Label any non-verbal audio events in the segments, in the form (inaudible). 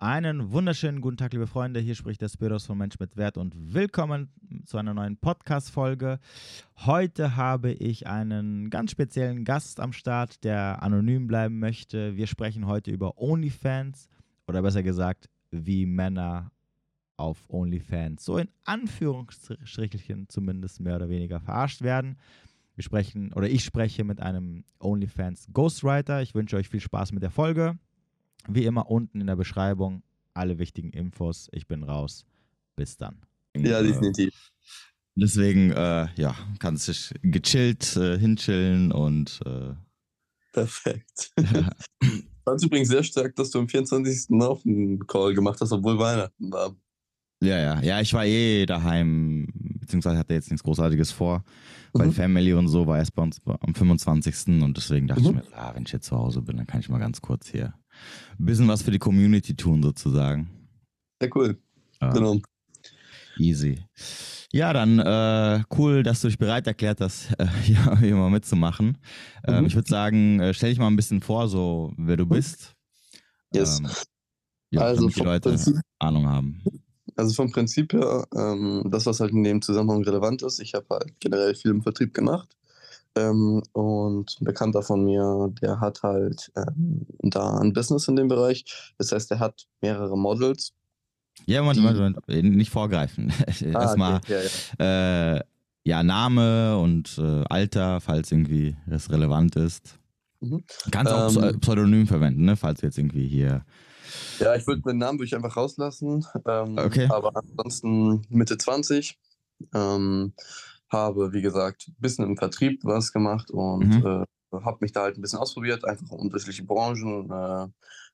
Einen wunderschönen guten Tag, liebe Freunde. Hier spricht der Spiros von Mensch mit Wert und willkommen zu einer neuen Podcast-Folge. Heute habe ich einen ganz speziellen Gast am Start, der anonym bleiben möchte. Wir sprechen heute über OnlyFans oder besser gesagt, wie Männer auf OnlyFans so in Anführungsstrichelchen zumindest mehr oder weniger verarscht werden. Wir sprechen oder ich spreche mit einem OnlyFans Ghostwriter. Ich wünsche euch viel Spaß mit der Folge. Wie immer unten in der Beschreibung alle wichtigen Infos. Ich bin raus. Bis dann. Ja, definitiv. Deswegen, äh, ja, kannst dich gechillt äh, hinchillen und. Äh, Perfekt. (laughs) Ja. Fand übrigens sehr stark, dass du am 24. auch einen Call gemacht hast, obwohl Weihnachten war. Ja, ja, ja, ich war eh daheim, beziehungsweise hatte jetzt nichts Großartiges vor, weil mhm. Family und so war erst bei uns am 25. und deswegen dachte mhm. ich mir, ah, wenn ich jetzt zu Hause bin, dann kann ich mal ganz kurz hier ein bisschen was für die Community tun, sozusagen. Sehr cool. Ja. Genau. Easy. Ja, dann äh, cool, dass du dich bereit erklärt hast, äh, (laughs) hier, hier mal mitzumachen. Ähm, mhm. ich würde sagen, äh, stell dich mal ein bisschen vor, so wer du mhm. bist. Yes. Ähm, ja, also die Leute Prinzip, Ahnung haben. Also vom Prinzip her, ähm, das, was halt in dem Zusammenhang relevant ist, ich habe halt generell viel im Vertrieb gemacht. Ähm, und ein Bekannter von mir, der hat halt ähm, da ein Business in dem Bereich. Das heißt, er hat mehrere Models. Ja, Moment, Moment, Moment. Äh, nicht vorgreifen. (laughs) Ah, Erstmal okay. ja, ja. Äh, ja, Name und äh, Alter, falls irgendwie das relevant ist. Mhm. Kannst auch ähm, Pseudonym verwenden, ne? falls jetzt irgendwie hier ja, ich würde meinen Namen würde ich einfach rauslassen. Ähm, okay. Aber ansonsten Mitte 20. Ähm, habe, wie gesagt, ein bisschen im Vertrieb was gemacht und mhm. äh, habe mich da halt ein bisschen ausprobiert, einfach unterschiedliche Branchen, äh,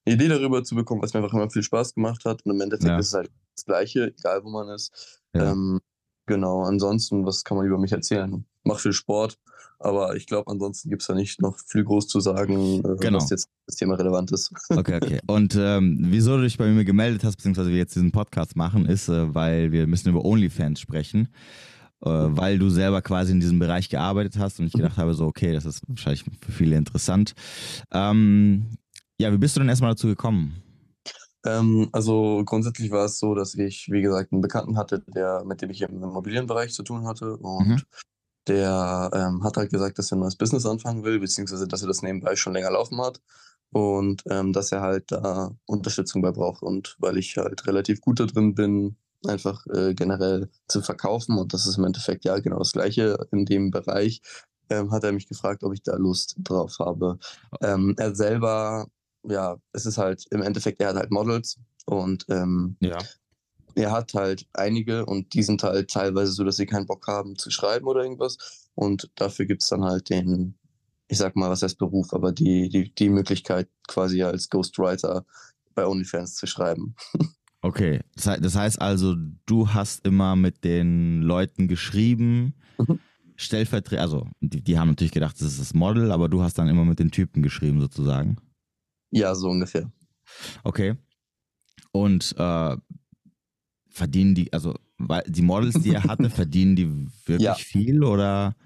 eine Idee darüber zu bekommen, was mir einfach immer viel Spaß gemacht hat. Und im Endeffekt ja. ist es halt das Gleiche, egal wo man ist. Ja. Ähm, genau, ansonsten, was kann man über mich erzählen? Mach viel Sport, aber ich glaube, ansonsten gibt es da nicht noch viel groß zu sagen, äh, genau. was jetzt das Thema relevant ist. (laughs) Okay, okay. Und ähm, wieso du dich bei mir gemeldet hast, beziehungsweise wir jetzt diesen Podcast machen, ist, äh, weil wir müssen über OnlyFans sprechen. Weil du selber quasi in diesem Bereich gearbeitet hast und ich gedacht habe, so, okay, das ist wahrscheinlich für viele interessant. Ähm, ja, wie bist du denn erstmal dazu gekommen? Ähm, also grundsätzlich war es so, dass ich, wie gesagt, einen Bekannten hatte, der, mit dem ich im Immobilienbereich zu tun hatte und mhm. Der ähm, hat halt gesagt, dass er ein neues Business anfangen will, beziehungsweise dass er das nebenbei schon länger laufen hat und ähm, dass er halt da Unterstützung bei braucht. Und weil ich halt relativ gut da drin bin, einfach äh, generell zu verkaufen und das ist im Endeffekt ja genau das Gleiche in dem Bereich, ähm, hat er mich gefragt, ob ich da Lust drauf habe. Ähm, er selber, ja, es ist halt im Endeffekt, er hat halt Models und ähm, ja er hat halt einige und die sind halt teilweise so, dass sie keinen Bock haben zu schreiben oder irgendwas. Und dafür gibt es dann halt den, ich sag mal, was heißt Beruf, aber die, die, die Möglichkeit quasi als Ghostwriter bei OnlyFans zu schreiben. (laughs) Okay, das heißt also, du hast immer mit den Leuten geschrieben, mhm. Stellvertreter, also die, die haben natürlich gedacht, das ist das Model, aber du hast dann immer mit den Typen geschrieben sozusagen. Ja, so ungefähr. Okay. Und äh, verdienen die, also weil die Models, die er hatte, (laughs) verdienen die wirklich ja. viel oder?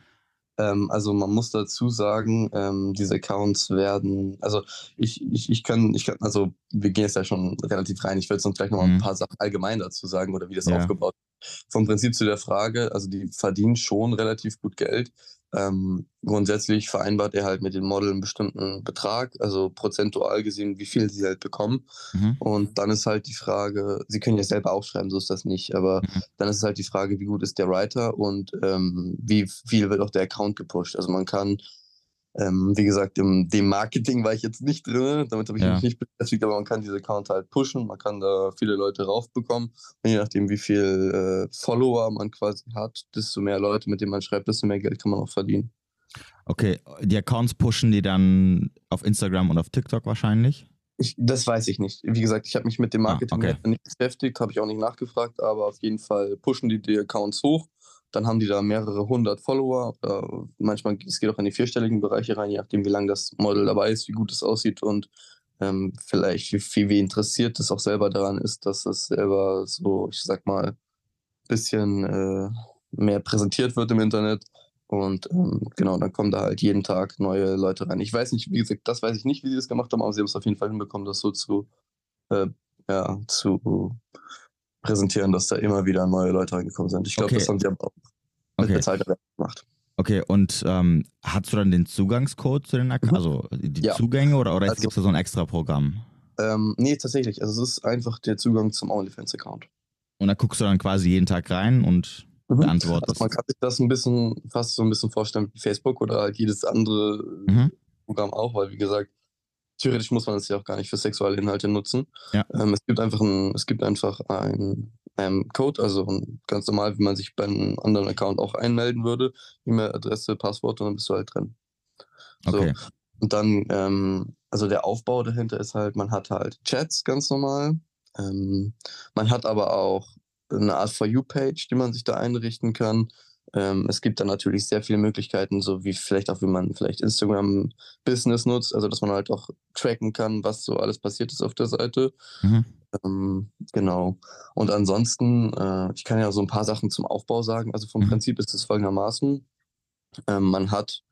Ähm, also man muss dazu sagen, ähm, diese Accounts werden, also ich, ich, ich kann, ich kann, also wir gehen jetzt ja schon relativ rein, ich jetzt noch gleich noch mal mhm. ein paar Sachen allgemein dazu sagen oder wie das ja. aufgebaut ist. Vom Prinzip zu der Frage, also die verdienen schon relativ gut Geld. Ähm, grundsätzlich vereinbart er halt mit dem Model einen bestimmten Betrag, also prozentual gesehen, wie viel sie halt bekommen. Mhm. Und dann ist halt die Frage, sie können ja selber auch schreiben, so ist das nicht, aber mhm. dann ist es halt die Frage, wie gut ist der Writer und ähm, wie viel wird auch der Account gepusht. Also man kann ähm, wie gesagt, im dem Marketing war ich jetzt nicht drin, damit habe ich ja. mich nicht beschäftigt, aber man kann diese Account halt pushen, man kann da viele Leute raufbekommen. Und je nachdem, wie viel äh, Follower man quasi hat, desto mehr Leute, mit denen man schreibt, desto mehr Geld kann man auch verdienen. Okay, die Accounts pushen die dann auf Instagram und auf TikTok wahrscheinlich? Ich, das weiß ich nicht. Wie gesagt, ich habe mich mit dem ah, Marketing ah, okay. nicht beschäftigt, habe ich auch nicht nachgefragt, aber auf jeden Fall pushen die die Accounts hoch dann haben die da mehrere hundert Follower. Äh, manchmal es geht auch in die vierstelligen Bereiche rein, je nachdem, wie lange das Model dabei ist, wie gut es aussieht und ähm, vielleicht wie, wie, wie interessiert es auch selber daran ist, dass es selber so, ich sag mal, ein bisschen äh, mehr präsentiert wird im Internet. Und ähm, genau, dann kommen da halt jeden Tag neue Leute rein. Ich weiß nicht, wie gesagt, das weiß ich nicht, wie sie das gemacht haben, aber sie haben es auf jeden Fall hinbekommen, das so zu äh, ja, zu präsentieren, dass da immer wieder neue Leute reingekommen sind. Ich glaube, Okay. das haben die aber auch mit Okay. bezahlter Werbung gemacht. Okay, und ähm, hast du dann den Zugangscode zu den Accounts, also die Mhm. Ja. Zugänge oder, oder Also- gibt es da so ein extra Programm? Ähm, nee, tatsächlich. Also es ist einfach der Zugang zum OnlyFans-Account. Und da guckst du dann quasi jeden Tag rein und Mhm. beantwortest. Also man kann sich das ein bisschen, fast so ein bisschen vorstellen wie Facebook oder halt jedes andere Mhm. Programm auch, weil wie gesagt, theoretisch muss man es ja auch gar nicht für sexuelle Inhalte nutzen. Ja. Ähm, es gibt einfach ein, es gibt einfach ein ähm, Code, also ein, ganz normal, wie man sich bei einem anderen Account auch einmelden würde, E-Mail-Adresse, Passwort und dann bist du halt drin. So. Okay. Und dann, ähm, also der Aufbau dahinter ist halt, man hat halt Chats ganz normal. Ähm, man hat aber auch eine Art For You-Page, die man sich da einrichten kann. Ähm, es gibt dann natürlich sehr viele Möglichkeiten, so wie vielleicht auch, wie man vielleicht Instagram Business nutzt, also dass man halt auch tracken kann, was so alles passiert ist auf der Seite. Mhm. Ähm, genau. Und ansonsten, äh, ich kann ja so ein paar Sachen zum Aufbau sagen. Also vom Mhm. Prinzip ist es folgendermaßen. Ähm, man hat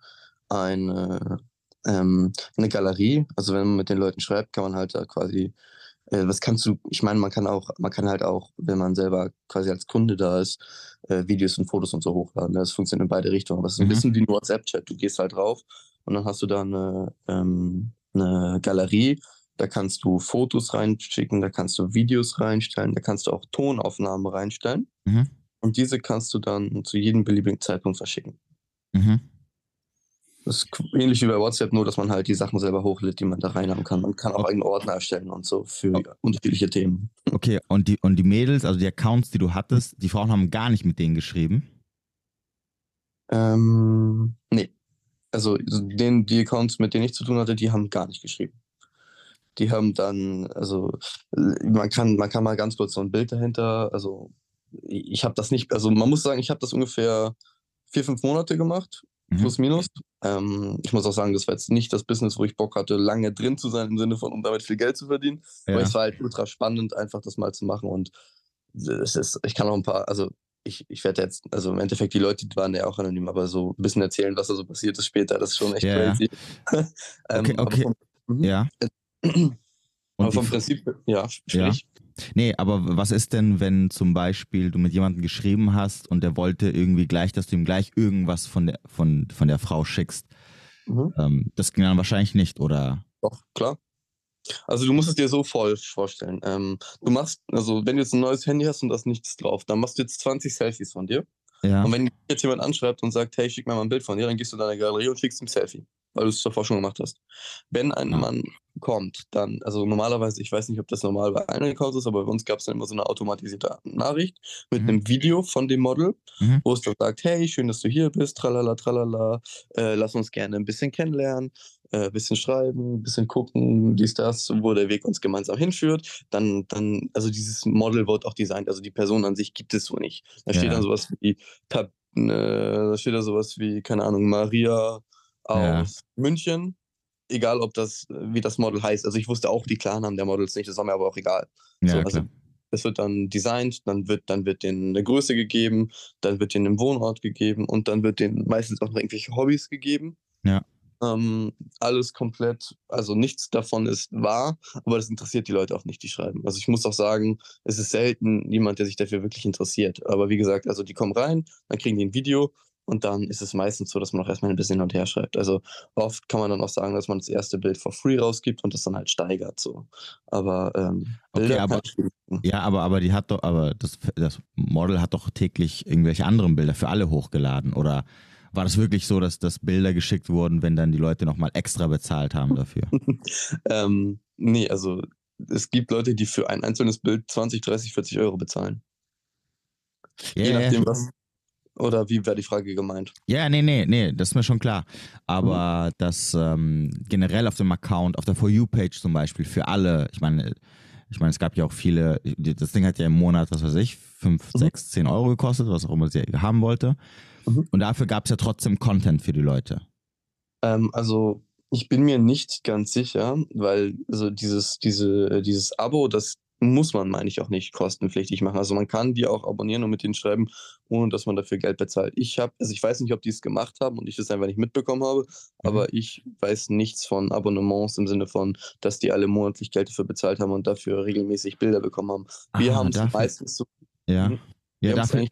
eine, ähm, eine Galerie. Also wenn man mit den Leuten schreibt, kann man halt da quasi, äh, was kannst du, ich meine, man kann auch, man kann halt auch, wenn man selber quasi als Kunde da ist, äh, Videos und Fotos und so hochladen. Das funktioniert in beide Richtungen. Aber es ist ein Mhm. bisschen wie ein WhatsApp-Chat. Du gehst halt drauf und dann hast du da eine, ähm, eine Galerie. Da kannst du Fotos reinschicken, da kannst du Videos reinstellen, da kannst du auch Tonaufnahmen reinstellen. Mhm. Und diese kannst du dann zu jedem beliebigen Zeitpunkt verschicken. Mhm. Das ist ähnlich wie bei WhatsApp, nur dass man halt die Sachen selber hochlädt, die man da reinhaben kann. Man kann auch eigene Ordner erstellen und so für Okay. unterschiedliche Themen. Okay, und die, und die Mädels, also die Accounts, die du hattest, die Frauen haben gar nicht mit denen geschrieben. Ähm, nee. Also den, die Accounts, mit denen ich zu tun hatte, die haben gar nicht geschrieben. Die haben dann, also man kann, man kann mal ganz kurz so ein Bild dahinter, also ich habe das nicht, also man muss sagen, ich habe das ungefähr vier, fünf Monate gemacht, Mhm. plus minus. Ähm, ich muss auch sagen, das war jetzt nicht das Business, wo ich Bock hatte, lange drin zu sein, im Sinne von, um damit viel Geld zu verdienen. Aber Ja. es war halt ultra spannend, einfach das mal zu machen. Und es ist, ich kann auch ein paar, also ich, ich werde jetzt, also im Endeffekt, die Leute die waren ja auch anonym, aber so ein bisschen erzählen, was da so passiert ist später, das ist schon echt ja. crazy. (laughs) Ähm, Okay, aber okay. vom- Mhm. Ja. (clears throat) aber Und die vom F- Prinzip, ja, Ja. sprich. Nee, aber was ist denn, wenn zum Beispiel du mit jemandem geschrieben hast und der wollte irgendwie gleich, dass du ihm gleich irgendwas von der, von, von der Frau schickst? Mhm. Ähm, das ging dann wahrscheinlich nicht, oder? Doch, klar. Also du musst es dir so voll vorstellen. Ähm, du machst, also wenn du jetzt ein neues Handy hast und da ist nichts drauf, dann machst du jetzt 20 Selfies von dir. Ja. Und wenn jetzt jemand anschreibt und sagt, hey, schick mir mal ein Bild von dir, dann gehst du in deine Galerie und schickst ihm ein Selfie, weil du es davor schon gemacht hast. Wenn ein Ah. Mann kommt, dann, also normalerweise, ich weiß nicht, ob das normal bei allen Accounts ist, aber bei uns gab es dann immer so eine automatisierte Nachricht mit Mhm. einem Video von dem Model, Mhm. wo es dann sagt, hey, schön, dass du hier bist, tralala, tralala, äh, lass uns gerne ein bisschen kennenlernen, ein bisschen schreiben, ein bisschen gucken, dies, das, wo der Weg uns gemeinsam hinführt. Dann, dann, also dieses Model wird auch designt, also die Person an sich gibt es so nicht. Da steht Ja. dann sowas wie, äh, da steht da sowas wie, keine Ahnung, Maria Ja. aus München. Egal, ob das, wie das Model heißt. Also ich wusste auch die Klarnamen der Models nicht, das war mir aber auch egal. Ja, so, also es wird dann designt, dann wird, dann wird denen eine Größe gegeben, dann wird denen ein Wohnort gegeben und dann wird denen meistens auch noch irgendwelche Hobbys gegeben. Ja. Ähm, alles komplett, also nichts davon ist wahr, aber das interessiert die Leute auch nicht, die schreiben. Also ich muss auch sagen, es ist selten jemand, der sich dafür wirklich interessiert. Aber wie gesagt, also die kommen rein, dann kriegen die ein Video und dann ist es meistens so, dass man auch erstmal ein bisschen hin und her schreibt. Also oft kann man dann auch sagen, dass man das erste Bild for free rausgibt und das dann halt steigert so. Aber ähm, Okay, Bilder aber- ich geben. Ja, aber, aber die hat doch, aber das, das Model hat doch täglich irgendwelche anderen Bilder für alle hochgeladen. Oder war das wirklich so, dass, dass Bilder geschickt wurden, wenn dann die Leute nochmal extra bezahlt haben dafür? (laughs) Ähm, nee, also es gibt Leute, die für ein einzelnes Bild 20, 30, 40 Euro bezahlen. Ja, Je nachdem, was. Oder wie wäre die Frage gemeint? Ja, nee, nee, nee, das ist mir schon klar. Mhm. Aber das ähm, generell auf dem Account, auf der For You-Page zum Beispiel, für alle, ich meine, ich meine, es gab ja auch viele, das Ding hat ja im Monat, was weiß ich, 5, Mhm. 6, 10 Euro gekostet, was auch immer sie haben wollte. Mhm. Und dafür gab es ja trotzdem Content für die Leute. Ähm, also ich bin mir nicht ganz sicher, weil also dieses, diese, dieses Abo, das muss man, meine ich, auch nicht kostenpflichtig machen. Also man kann die auch abonnieren und mit denen schreiben, ohne dass man dafür Geld bezahlt. Ich habe, also ich weiß nicht, ob die es gemacht haben und ich das einfach nicht mitbekommen habe, mhm. aber ich weiß nichts von Abonnements im Sinne von, dass die alle monatlich Geld dafür bezahlt haben und dafür regelmäßig Bilder bekommen haben. Wir ah, haben es meistens so. Ja. Ja, dafür,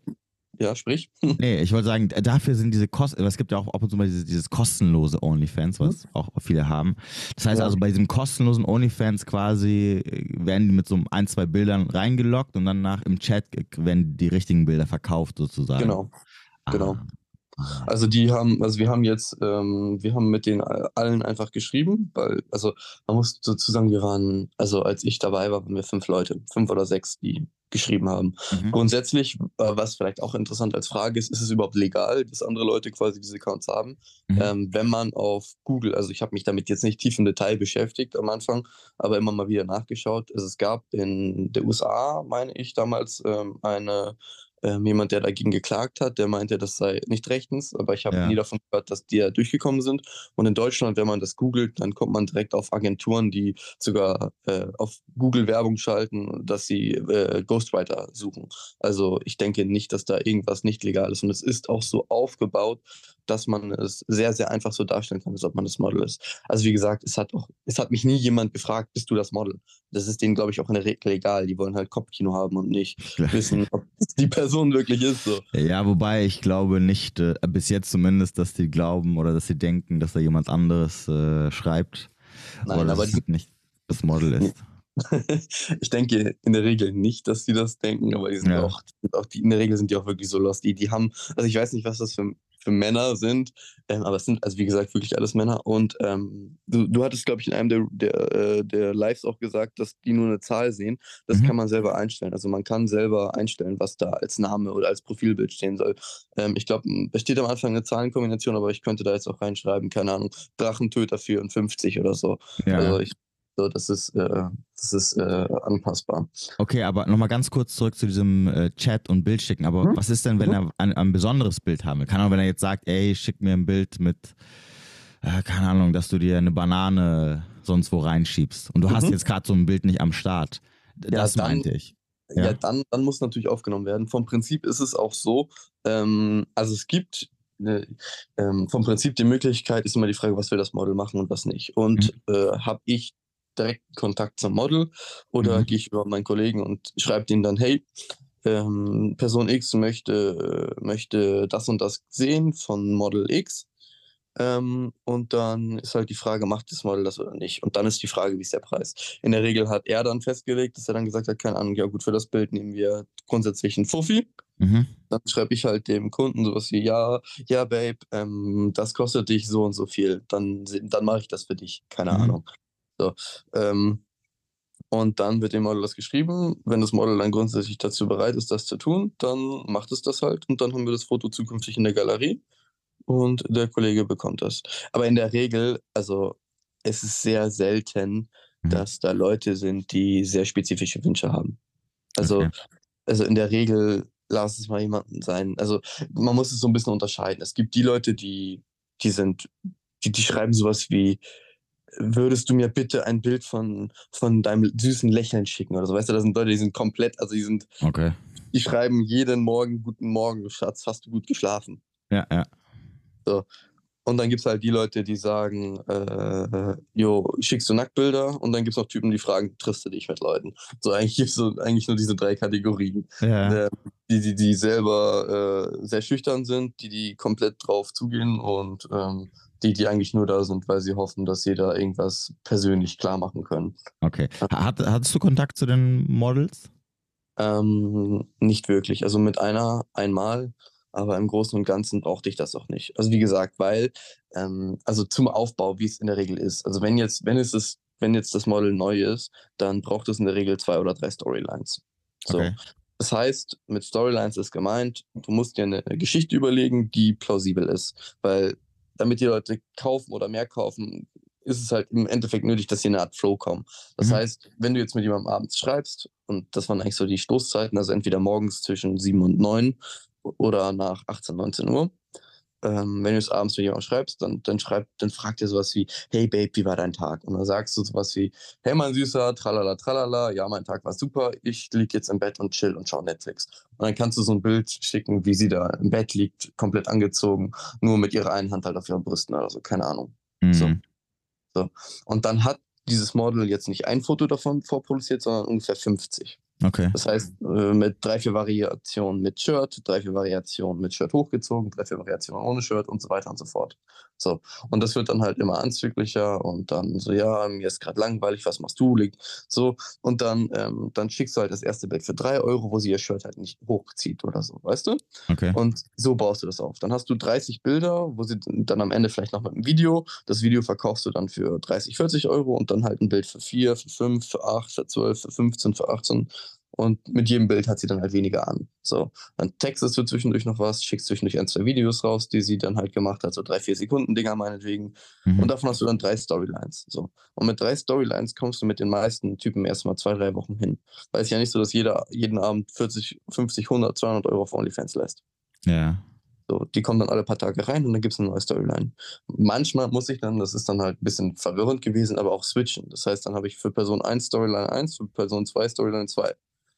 ja, sprich. (laughs) Nee, ich wollte sagen, dafür sind diese Kosten, es gibt ja auch ab und zu mal dieses, dieses kostenlose OnlyFans, was mhm. auch viele haben. Das heißt ja. also, bei diesem kostenlosen OnlyFans quasi äh, werden die mit so ein, zwei Bildern reingeloggt und dann nach im Chat werden die richtigen Bilder verkauft sozusagen. Genau. Ah. Genau. Also die haben, also wir haben jetzt, ähm, wir haben mit denen allen einfach geschrieben, weil, also man muss dazu sagen, wir waren, also als ich dabei war, waren wir fünf Leute, fünf oder sechs, die geschrieben haben. Mhm. Grundsätzlich, äh, was vielleicht auch interessant als Frage ist, ist es überhaupt legal, dass andere Leute quasi diese Accounts haben? Mhm. Ähm, wenn man auf Google, also ich habe mich damit jetzt nicht tief im Detail beschäftigt am Anfang, aber immer mal wieder nachgeschaut. Also es gab in der USA, meine ich, damals ähm, eine ähm, jemand, der dagegen geklagt hat, der meinte, das sei nicht rechtens, aber ich habe ja. nie davon gehört, dass die ja durchgekommen sind. Und in Deutschland, wenn man das googelt, dann kommt man direkt auf Agenturen, die sogar äh, auf Google Werbung schalten, dass sie äh, Ghostwriter suchen. Also ich denke nicht, dass da irgendwas nicht legal ist. Und es ist auch so aufgebaut, dass man es sehr, sehr einfach so darstellen kann, als ob man das Model ist. Also wie gesagt, es hat auch, es hat mich nie jemand gefragt, bist du das Model? Das ist denen, glaube ich, auch in der Regel egal. Die wollen halt Kopfkino haben und nicht (laughs) wissen, ob die Person wirklich ist. So. Ja, wobei ich glaube nicht, äh, bis jetzt zumindest, dass die glauben oder dass sie denken, dass da jemand anderes äh, schreibt. Nein, oder aber die, nicht das Model ist. (laughs) ich denke in der Regel nicht, dass die das denken, aber die sind ja. auch, auch die, in der Regel sind die auch wirklich so lost. Die, die haben, also ich weiß nicht, was das für für Männer sind. Ähm, aber es sind, also wie gesagt, wirklich alles Männer. Und ähm, du, du hattest, glaube ich, in einem der, der, äh, der Lives auch gesagt, dass die nur eine Zahl sehen. Das mhm. kann man selber einstellen. Also man kann selber einstellen, was da als Name oder als Profilbild stehen soll. Ähm, ich glaube, es steht am Anfang eine Zahlenkombination, aber ich könnte da jetzt auch reinschreiben, keine Ahnung, Drachentöter 54 oder so. Ja. Also ich so, das ist, äh, das ist äh, anpassbar. Okay, aber nochmal ganz kurz zurück zu diesem äh, Chat und Bild schicken. Aber mhm. was ist denn, wenn mhm. er ein, ein, besonderes Bild haben will? Kann auch, wenn er jetzt sagt, ey, schick mir ein Bild mit, äh, keine Ahnung, dass du dir eine Banane sonst wo reinschiebst. Und du mhm. hast jetzt gerade so ein Bild nicht am Start. Das ja, dann, meinte ich. Ja, ja dann, dann muss natürlich aufgenommen werden. Vom Prinzip ist es auch so, ähm, also es gibt Ne, ähm, vom Prinzip die Möglichkeit ist immer die Frage, was will das Model machen und was nicht. Und mhm. äh, habe ich direkten Kontakt zum Model oder mhm. gehe ich über meinen Kollegen und schreibe denen dann, hey, ähm, Person X möchte, möchte das und das sehen von Model X. Ähm, und dann ist halt die Frage, macht das Model das oder nicht? Und dann ist die Frage, wie ist der Preis? In der Regel hat er dann festgelegt, dass er dann gesagt hat, keine Ahnung, ja gut, für das Bild nehmen wir grundsätzlich einen Fuffi. Mhm. Dann schreibe ich halt dem Kunden sowas wie, ja, ja, Babe, ähm, das kostet dich so und so viel. Dann, dann mache ich das für dich. Keine mhm. Ahnung. So, ähm, und dann wird dem Model das geschrieben. Wenn das Model dann grundsätzlich dazu bereit ist, das zu tun, dann macht es das halt und dann haben wir das Foto zukünftig in der Galerie und der Kollege bekommt das. Aber in der Regel, also es ist sehr selten, mhm. dass da Leute sind, die sehr spezifische Wünsche haben. Also, okay. also in der Regel lass es mal jemanden sein. Also man muss es so ein bisschen unterscheiden. Es gibt die Leute, die, die sind, die, die schreiben sowas wie, würdest du mir bitte ein Bild von, von deinem süßen Lächeln schicken oder so. Weißt du, das sind Leute, die sind komplett, also die sind, okay. die schreiben jeden Morgen, guten Morgen, Schatz, hast du gut geschlafen? Ja, ja. So. Und dann gibt es halt die Leute, die sagen, äh, jo, schickst du Nacktbilder? Und dann gibt es noch Typen, die fragen, triffst du dich mit Leuten? So, eigentlich gibt es so, eigentlich nur diese drei Kategorien. Ja. Äh, die, die, die selber äh, sehr schüchtern sind, die, die komplett drauf zugehen und ähm, die, die eigentlich nur da sind, weil sie hoffen, dass sie da irgendwas persönlich klar machen können. Okay. Hat, hattest du Kontakt zu den Models? Ähm, nicht wirklich. Also mit einer einmal, aber im Großen und Ganzen brauchte ich das auch nicht. Also wie gesagt, weil, ähm, also zum Aufbau, wie es in der Regel ist. Also wenn jetzt, wenn es ist, wenn jetzt das Model neu ist, dann braucht es in der Regel zwei oder drei Storylines. So. Okay. Das heißt, mit Storylines ist gemeint, du musst dir eine Geschichte überlegen, die plausibel ist. Weil damit die Leute kaufen oder mehr kaufen, ist es halt im Endeffekt nötig, dass sie in eine Art Flow kommen. Das mhm. heißt, wenn du jetzt mit jemandem abends schreibst, und das waren eigentlich so die Stoßzeiten, also entweder morgens zwischen 7 und 9 oder nach 18, 19 Uhr, ähm, wenn du es abends mit jemandem schreibst, dann, dann, schreib, dann fragt er sowas wie, hey Babe, wie war dein Tag? Und dann sagst du sowas wie, hey mein Süßer, tralala, tralala, ja, mein Tag war super, ich liege jetzt im Bett und chill und schau Netflix. Und dann kannst du so ein Bild schicken, wie sie da im Bett liegt, komplett angezogen, nur mit ihrer einen Hand halt auf ihren Brüsten oder so, keine Ahnung. Mhm. So. so. Und dann hat dieses Model jetzt nicht ein Foto davon vorproduziert, sondern ungefähr 50. Okay. Das heißt, äh, mit drei, vier Variationen mit Shirt, drei, vier Variationen mit Shirt hochgezogen, drei, vier Variationen ohne Shirt und so weiter und so fort. So. Und das wird dann halt immer anzüglicher und dann so, ja, mir ist gerade langweilig, was machst du? So. Und dann, ähm, dann schickst du halt das erste Bild für drei Euro, wo sie ihr Shirt halt nicht hochzieht oder so, weißt du? Okay. Und so baust du das auf. Dann hast du 30 Bilder, wo sie dann am Ende vielleicht noch mit einem Video. Das Video verkaufst du dann für 30, 40 Euro und dann halt ein Bild für 4, für 5, für 8, für 12, für 15, für 18 und mit jedem Bild hat sie dann halt weniger an. So, dann textest du zwischendurch noch was, schickst zwischendurch ein, zwei Videos raus, die sie dann halt gemacht hat, so drei, vier Sekunden Dinger meinetwegen. Mhm. Und davon hast du dann drei Storylines. So. Und mit drei Storylines kommst du mit den meisten Typen erstmal zwei, drei Wochen hin. Weil es ja nicht so, dass jeder jeden Abend 40, 50, 100, 200 Euro auf OnlyFans lässt. Ja. So, die kommen dann alle paar Tage rein und dann gibt es eine neue Storyline. Manchmal muss ich dann, das ist dann halt ein bisschen verwirrend gewesen, aber auch switchen. Das heißt, dann habe ich für Person 1 Storyline 1, für Person 2 Storyline 2.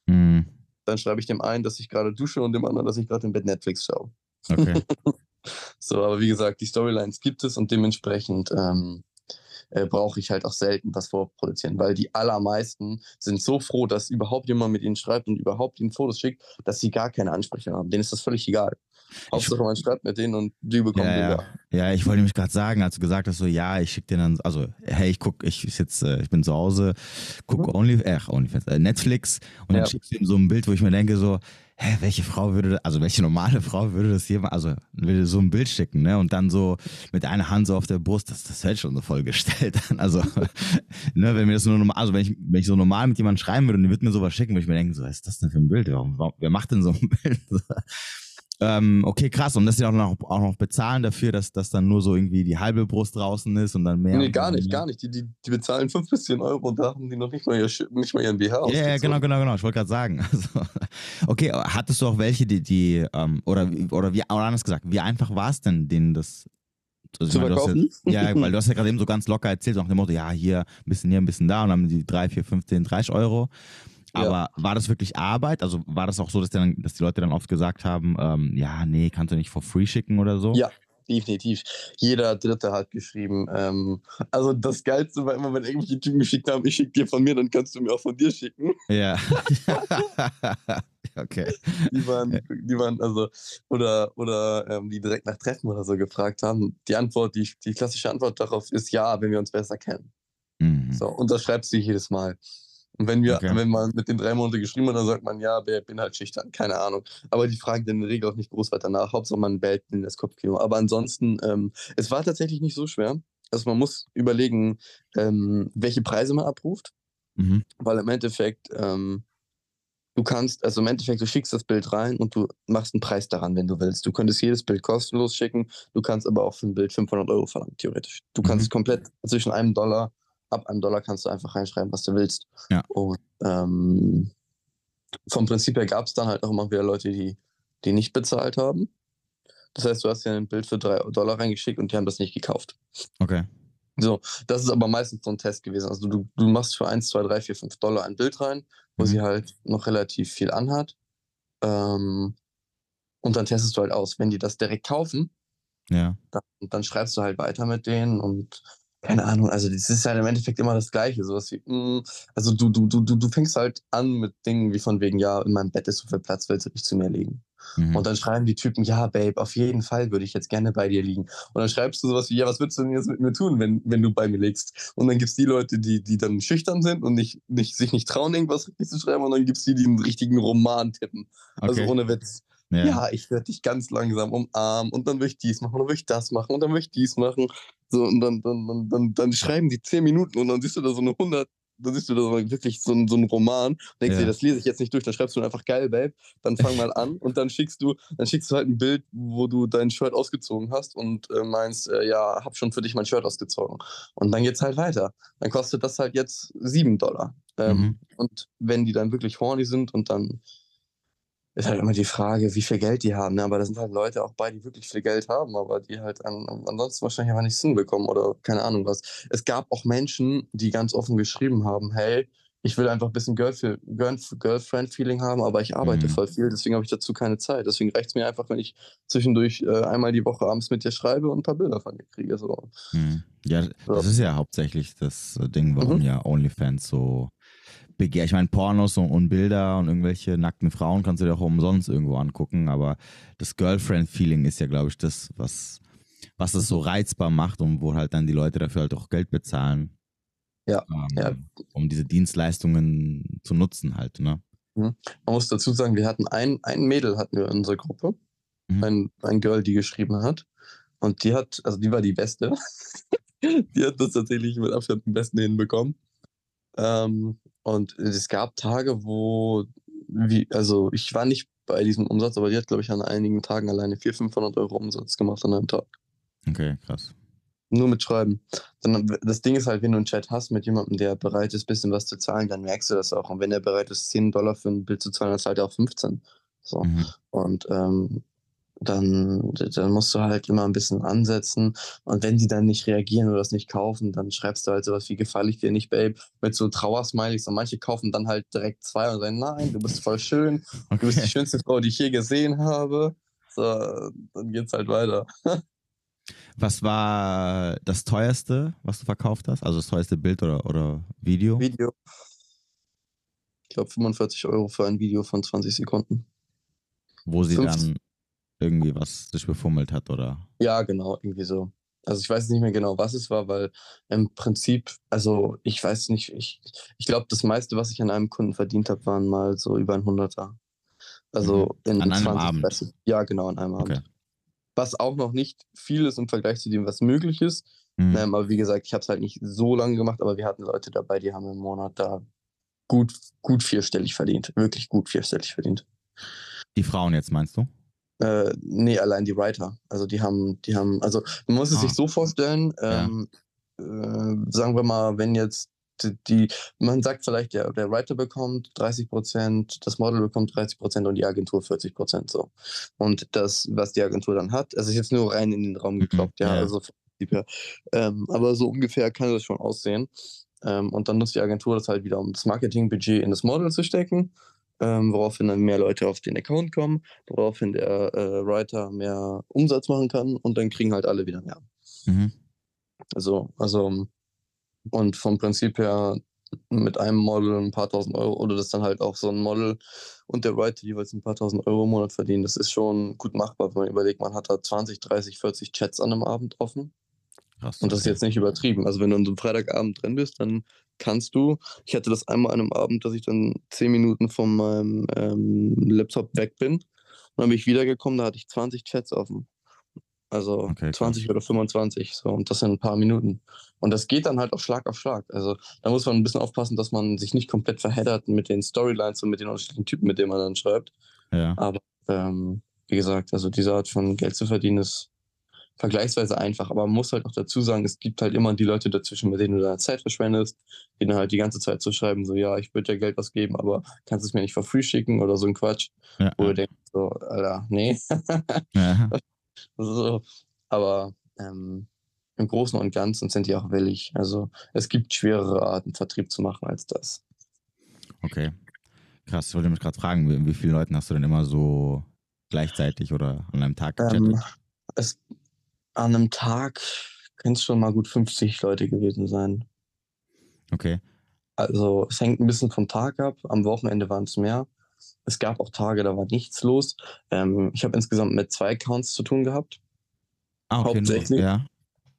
Mhm. Dann schreibe ich dem einen, dass ich gerade dusche und dem anderen, dass ich gerade im Bett Netflix schaue. Okay. (laughs) so, aber wie gesagt, die Storylines gibt es und dementsprechend ähm, äh, brauche ich halt auch selten was vorproduzieren, weil die allermeisten sind so froh, dass überhaupt jemand mit ihnen schreibt und überhaupt ihnen Fotos schickt, dass sie gar keine Ansprüche haben. Denen ist das völlig egal. Hauptsache man schreibt mit denen und die bekommen ja, ja. ja, ich wollte nämlich gerade sagen, als du gesagt hast, so ja, ich schicke dir dann, also hey, ich guck, ich jetzt, äh, ich bin zu Hause, guck mhm. Only, äh, OnlyFans, äh, Netflix und ja. dann schickst du ihm so ein Bild, wo ich mir denke so, hä, welche Frau würde, also welche (laughs) normale Frau würde das hier also würde so ein Bild schicken, ne? Und dann so mit einer Hand so auf der Brust, das, das hält schon so vollgestellt (laughs) an. Also, (laughs) ne, wenn mir das nur normal, also wenn ich, wenn ich so normal mit jemandem schreiben würde und die würde mir sowas schicken, würde ich mir denken, so, was ist das denn für ein Bild? Warum, warum, wer macht denn so ein Bild? Ähm, okay, krass. Und dass sie auch noch, auch noch bezahlen dafür, dass das dann nur so irgendwie die halbe Brust draußen ist und dann mehr. Nee, gar nicht, gar nicht. Die, die, die bezahlen 5 bis 10 Euro und da haben die noch nicht mal, ihr, nicht mal ihren BH Ja, yeah, genau, genau, genau. Ich wollte gerade sagen. (laughs) Also, okay, hattest du auch welche, die, die ähm, oder, oder wie, oder anders gesagt, wie einfach war es denn, denen das also zu verkaufen? Ja, (laughs) ja, weil du hast ja (laughs) gerade eben so ganz locker erzählt, so nach dem Motto, ja, hier ein bisschen hier, ein bisschen da und dann haben die 3, 4, 15, 30 Euro. Aber ja. war das wirklich Arbeit? Also war das auch so, dass, dann, dass die Leute dann oft gesagt haben, ähm, ja, nee, kannst du nicht for free schicken oder so? Ja, definitiv. Jeder Dritte hat geschrieben. Ähm, also das Geilste war immer, wenn irgendwelche Typen geschickt haben, ich schicke dir von mir, dann kannst du mir auch von dir schicken. Ja. (laughs) okay. Die waren, die waren also, oder, oder ähm, die direkt nach Treffen oder so gefragt haben. Die Antwort, die, die klassische Antwort darauf ist ja, wenn wir uns besser kennen. Mhm. So, und das schreibst du jedes Mal. Und wenn wir, okay. wenn man mit den drei Monaten geschrieben hat, dann sagt man, ja, bin halt schüchtern, keine Ahnung. Aber die fragen in der Regel auch nicht groß weiter nach. Hauptsache man bellt in das Kopfkino. Aber ansonsten, ähm, es war tatsächlich nicht so schwer. Also man muss überlegen, ähm, welche Preise man abruft. Mhm. Weil im Endeffekt, ähm, du kannst, also im Endeffekt, du schickst das Bild rein und du machst einen Preis daran, wenn du willst. Du könntest jedes Bild kostenlos schicken, du kannst aber auch für ein Bild 500 Euro verlangen, theoretisch. Du mhm. kannst komplett zwischen einem Dollar ab einem Dollar kannst du einfach reinschreiben, was du willst. Ja. Und ähm, vom Prinzip her gab es dann halt auch immer wieder Leute, die, die nicht bezahlt haben. Das heißt, du hast ja ein Bild für drei Dollar reingeschickt und die haben das nicht gekauft. Okay. So, das ist aber meistens so ein Test gewesen. Also du, du machst für 1, 2, 3, 4, 5 Dollar ein Bild rein, wo mhm. sie halt noch relativ viel anhat. Ähm, und dann testest du halt aus. Wenn die das direkt kaufen, ja. dann, dann schreibst du halt weiter mit denen und keine Ahnung, also das ist halt im Endeffekt immer das Gleiche. Sowas wie, mh, mm, also du, du, du, du fängst halt an mit Dingen wie von wegen, ja, in meinem Bett ist so viel Platz, willst du dich zu mir legen? Mhm. Und dann schreiben die Typen, ja, Babe, auf jeden Fall würde ich jetzt gerne bei dir liegen. Und dann schreibst du sowas wie, ja, was würdest du denn jetzt mit mir tun, wenn, wenn du bei mir liegst? Und dann gibt es die Leute, die, die dann schüchtern sind und nicht, nicht, sich nicht trauen, irgendwas richtig zu schreiben. Und dann gibt es die, die einen richtigen Roman tippen. Also okay. Also ohne Witz. Ja, ja ich werde dich ganz langsam umarmen und dann will ich dies machen und dann will ich das machen und dann will ich dies machen. So, und dann, dann, dann, dann, dann schreiben die zehn Minuten und dann siehst du da so eine 100, dann siehst du da wirklich so, ein, so einen Roman und denkst ja. dir, das lese ich jetzt nicht durch, dann schreibst du einfach geil, Babe, dann fang mal an und dann schickst du, dann schickst du halt ein Bild, wo du dein Shirt ausgezogen hast und äh, meinst, äh, ja, hab schon für dich mein Shirt ausgezogen. Und dann geht's halt weiter. Dann kostet das halt jetzt sieben Dollar. Ähm, mhm. Und wenn die dann wirklich horny sind und dann ist halt immer die Frage, wie viel Geld die haben. Ne? Aber da sind halt Leute auch bei, die wirklich viel Geld haben, aber die halt an, ansonsten wahrscheinlich einfach nichts hinbekommen oder keine Ahnung was. Es gab auch Menschen, die ganz offen geschrieben haben, hey, ich will einfach ein bisschen Girlfriend-Feeling haben, aber ich arbeite mhm. voll viel, deswegen habe ich dazu keine Zeit. Deswegen reicht es mir einfach, wenn ich zwischendurch äh, einmal die Woche abends mit dir schreibe und ein paar Bilder von dir kriege. So. Mhm. Ja, das ist ja hauptsächlich das Ding, warum mhm. ja OnlyFans so Begehr. Ich meine, Pornos und, und, Bilder und irgendwelche nackten Frauen kannst du dir auch umsonst irgendwo angucken, aber das Girlfriend-Feeling ist ja, glaube ich, das, was, was es so reizbar macht und wo halt dann die Leute dafür halt auch Geld bezahlen. Ja, ähm, ja. Um diese Dienstleistungen zu nutzen halt, ne? Mhm. Man muss dazu sagen, wir hatten ein, ein Mädel hatten wir in unserer Gruppe. Mhm. Ein, ein Girl, die geschrieben hat. Und die hat, also die war die Beste. (laughs) die hat das tatsächlich mit Abstand am besten hinbekommen. Ähm, und es gab Tage, wo, wie, also ich war nicht bei diesem Umsatz, aber die hat, glaube ich, an einigen Tagen alleine 400, 500 Euro Umsatz gemacht an einem Tag. Okay, krass. Nur mit Schreiben. Dann, das Ding ist halt, wenn du einen Chat hast mit jemandem, der bereit ist, ein bisschen was zu zahlen, dann merkst du das auch. Und wenn er bereit ist, 10 Dollar für ein Bild zu zahlen, dann zahlt er auch 15. So. Mhm. Und ähm, dann, dann musst du halt immer ein bisschen ansetzen. Und wenn die dann nicht reagieren oder das nicht kaufen, dann schreibst du halt sowas wie gefalle ich dir nicht, Babe, mit so Trauersmileys. Und manche kaufen dann halt direkt zwei und sagen, nein, du bist voll schön, okay. du bist die schönste Frau, die ich je gesehen habe. So, dann geht's halt weiter. (laughs) Was war das teuerste, was du verkauft hast? Also das teuerste Bild oder, oder Video? Video. Ich glaube 45 Euro für ein Video von 20 Sekunden. Wo sie 50. dann irgendwie was sich befummelt hat, oder? Ja, genau, irgendwie so. Also ich weiß nicht mehr genau, was es war, weil im Prinzip, also ich weiß nicht, ich, ich glaube, das meiste, was ich an einem Kunden verdient habe, waren mal so über ein Hunderter. Also mhm. in an 20, einem Abend? 30, ja, genau, an einem okay. Abend. Was auch noch nicht viel ist im Vergleich zu dem, was möglich ist. Mhm. Ähm, aber wie gesagt, ich habe es halt nicht so lange gemacht, aber wir hatten Leute dabei, die haben im Monat da gut, gut vierstellig verdient. Wirklich gut vierstellig verdient. Die Frauen jetzt, meinst du? Äh, nee, allein die Writer. Also die haben, die haben, also man muss es ah. sich so vorstellen, ähm, ja. äh, sagen wir mal, wenn jetzt die, man sagt vielleicht, der, der Writer bekommt 30 Prozent, das Model bekommt 30 Prozent und die Agentur 40 Prozent so. Und das, was die Agentur dann hat, also ist jetzt nur rein in den Raum mhm, gekloppt, ja, ja. also. Ähm, aber so ungefähr kann das schon aussehen. Ähm, und dann nutzt die Agentur das halt wieder, um das Marketingbudget in das Model zu stecken ähm, woraufhin dann mehr Leute auf den Account kommen, woraufhin der äh, Writer mehr Umsatz machen kann und dann kriegen halt alle wieder mehr. Mhm. Also, also, und vom Prinzip her mit einem Model ein paar tausend Euro oder das dann halt auch so ein Model und der Writer jeweils ein paar tausend Euro im Monat verdienen, das ist schon gut machbar, wenn man überlegt, man hat da 20, 30, 40 Chats an einem Abend offen. Krass, und das ist jetzt nicht übertrieben. Also wenn du an so einem Freitagabend drin bist, dann kannst du. Ich hatte das einmal an einem Abend, dass ich dann zehn Minuten von meinem ähm, Laptop weg bin. Und dann bin ich wiedergekommen, da hatte ich 20 Chats offen. Also okay, 20 oder 25, so, und das in ein paar Minuten. Und das geht dann halt auch Schlag auf Schlag. Also da muss man ein bisschen aufpassen, dass man sich nicht komplett verheddert mit den Storylines und mit den unterschiedlichen Typen, mit denen man dann schreibt. Ja. Aber ähm, wie gesagt, also diese Art von Geld zu verdienen ist vergleichsweise einfach. Aber man muss halt auch dazu sagen, es gibt halt immer die Leute dazwischen, mit denen du deine Zeit verschwendest, denen halt die ganze Zeit zu schreiben, so, ja, ich würde dir Geld was geben, aber kannst es mir nicht for free schicken oder so ein Quatsch. Ja. Wo du denkst, so, Alter, nee. ja. (laughs) so, aber ähm, im Großen und Ganzen sind die auch willig. Also es gibt schwerere Arten, Vertrieb zu machen als das. Okay. Krass, ich wollte mich gerade fragen, wie, wie viele Leuten hast du denn immer so gleichzeitig oder an einem Tag gechattet? Ähm, es, an einem Tag können es schon mal gut 50 Leute gewesen sein. Okay. Also es hängt ein bisschen vom Tag ab. Am Wochenende waren es mehr. Es gab auch Tage, da war nichts los. Ähm, ich habe insgesamt mit zwei Accounts zu tun gehabt. Ah, okay, hauptsächlich. Ja.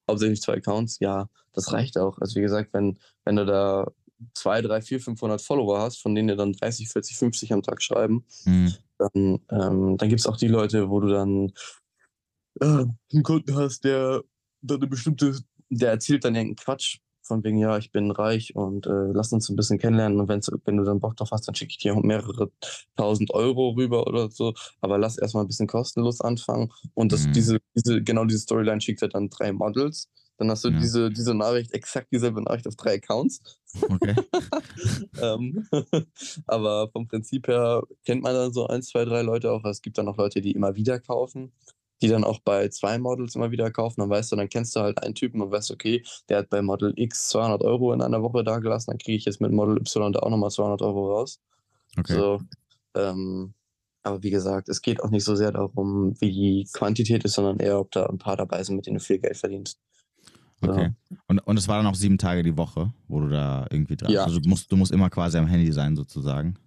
Hauptsächlich zwei Accounts. Ja, das reicht auch. Also wie gesagt, wenn, wenn du da zwei, drei, vier, 500 Follower hast, von denen dir dann 30, 40, 50 am Tag schreiben, mhm. dann, ähm, dann gibt es auch die Leute, wo du dann äh, einen Kunden hast, der dann eine bestimmte, der erzählt dann irgendeinen Quatsch, von wegen, ja, ich bin reich und äh, lass uns ein bisschen kennenlernen und wenn's, wenn du dann Bock drauf hast, dann schicke ich dir mehrere tausend Euro rüber oder so, aber lass erstmal ein bisschen kostenlos anfangen und das, mhm. diese, diese, genau diese Storyline schickt er dann drei Models Dann hast du Ja. diese, diese Nachricht, exakt dieselbe Nachricht auf drei Accounts. Okay. (laughs) ähm, (laughs) aber vom Prinzip her kennt man dann so ein, zwei, drei Leute auch. Es gibt dann auch Leute, die immer wieder kaufen, die dann auch bei zwei Models immer wieder kaufen. Dann weißt du, dann kennst du halt einen Typen und weißt, okay, der hat bei Model X 200 Euro in einer Woche da gelassen, dann kriege ich jetzt mit Model Y da auch nochmal 200 Euro raus. Okay. So, ähm, aber wie gesagt, es geht auch nicht so sehr darum, wie die Quantität ist, sondern eher, ob da ein paar dabei sind, mit denen du viel Geld verdienst. Ja. Okay. Und, und es war dann auch sieben Tage die Woche, wo du da irgendwie dran Ja. Also du musst, du musst immer quasi am Handy sein, sozusagen.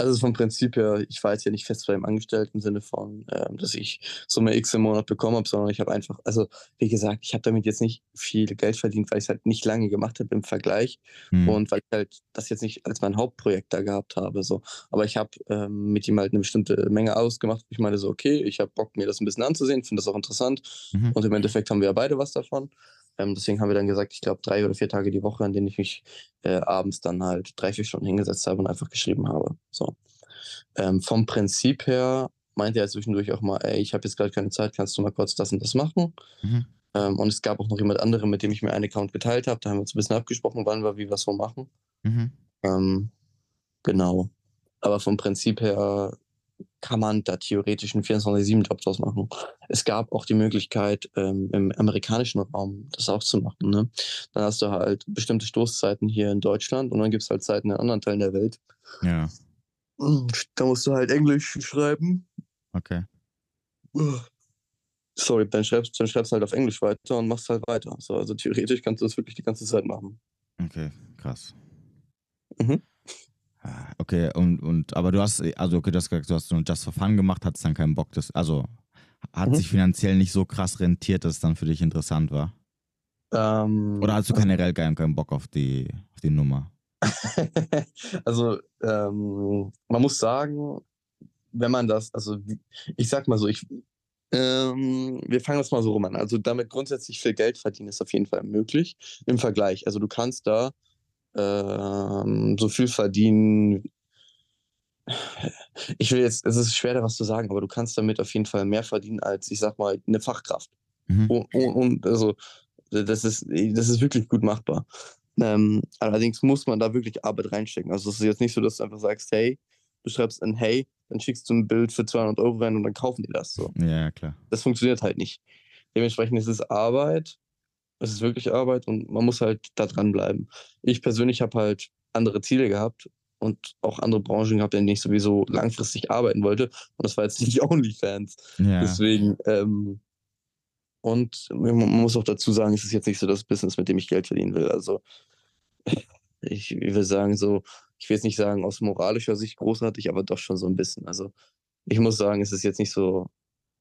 Also vom Prinzip her, ich war jetzt ja nicht fest bei dem Angestellten im Sinne von, ähm, dass ich Summe X im Monat bekommen habe, sondern ich habe einfach, also wie gesagt, ich habe damit jetzt nicht viel Geld verdient, weil ich es halt nicht lange gemacht habe im Vergleich Hm. und weil ich halt das jetzt nicht als mein Hauptprojekt da gehabt habe. So. Aber ich habe ähm, mit ihm halt eine bestimmte Menge ausgemacht. Ich meine so, okay, ich habe Bock, mir das ein bisschen anzusehen, finde das auch interessant Mhm. und im Endeffekt haben wir ja beide was davon. Ähm, deswegen haben wir dann gesagt, ich glaube, drei oder vier Tage die Woche, an denen ich mich äh, abends dann halt drei, vier Stunden hingesetzt habe und einfach geschrieben habe. So. Ähm, vom Prinzip her meinte er zwischendurch auch mal, ey, ich habe jetzt gerade keine Zeit, kannst du mal kurz das und das machen? Mhm. Ähm, und es gab auch noch jemand anderen, mit dem ich mir einen Account geteilt habe. Da haben wir uns ein bisschen abgesprochen, wann wir wie was wo machen. Mhm. Ähm, genau. Aber vom Prinzip her kann man da theoretisch einen 24-7-Job draus machen. Es gab auch die Möglichkeit, ähm, im amerikanischen Raum das auch zu machen. Ne? Dann hast du halt bestimmte Stoßzeiten hier in Deutschland und dann gibt es halt Zeiten in anderen Teilen der Welt. Ja, Da musst du halt Englisch schreiben. okay. Sorry, dann schreibst dann schreibst du halt auf Englisch weiter und machst halt weiter. So, also theoretisch kannst du das wirklich die ganze Zeit machen. Okay, krass. Mhm. Ah, Okay, und, und aber du hast, also okay, du hast gesagt, du hast nur Just for Fun gemacht, hattest dann keinen Bock, das, also hat Mhm. sich finanziell nicht so krass rentiert, dass es dann für dich interessant war? Ähm, Oder hast du generell keinen, keinen Bock auf die, auf die Nummer? (laughs) also, ähm, man muss sagen, wenn man das, also ich sag mal so, ich, ähm, wir fangen das mal so rum an. Also damit grundsätzlich viel Geld verdienen ist auf jeden Fall möglich im Vergleich. Also du kannst da ähm, so viel verdienen. Ich will jetzt, es ist schwer, da was zu sagen, aber du kannst damit auf jeden Fall mehr verdienen als, ich sag mal, eine Fachkraft. Mhm. Und, und, also, das ist, das ist wirklich gut machbar. Ähm, allerdings muss man da wirklich Arbeit reinstecken. Also, es ist jetzt nicht so, dass du einfach sagst, hey, du schreibst ein Hey, dann schickst du ein Bild für 200 Euro rein und dann kaufen die das so. Ja, klar. Das funktioniert halt nicht. Dementsprechend ist es Arbeit. Es ist wirklich Arbeit und man muss halt da dranbleiben. Ich persönlich habe halt andere Ziele gehabt und auch andere Branchen gehabt, in denen ich sowieso langfristig arbeiten wollte. Und das war jetzt (laughs) nicht OnlyFans. Ja, Deswegen, ähm, und man muss auch dazu sagen, es ist jetzt nicht so das Business, mit dem ich Geld verdienen will. Also, (laughs) ich, ich will sagen, so, ich will jetzt nicht sagen, aus moralischer Sicht großartig, aber doch schon so ein bisschen. Also, ich muss sagen, es ist jetzt nicht so,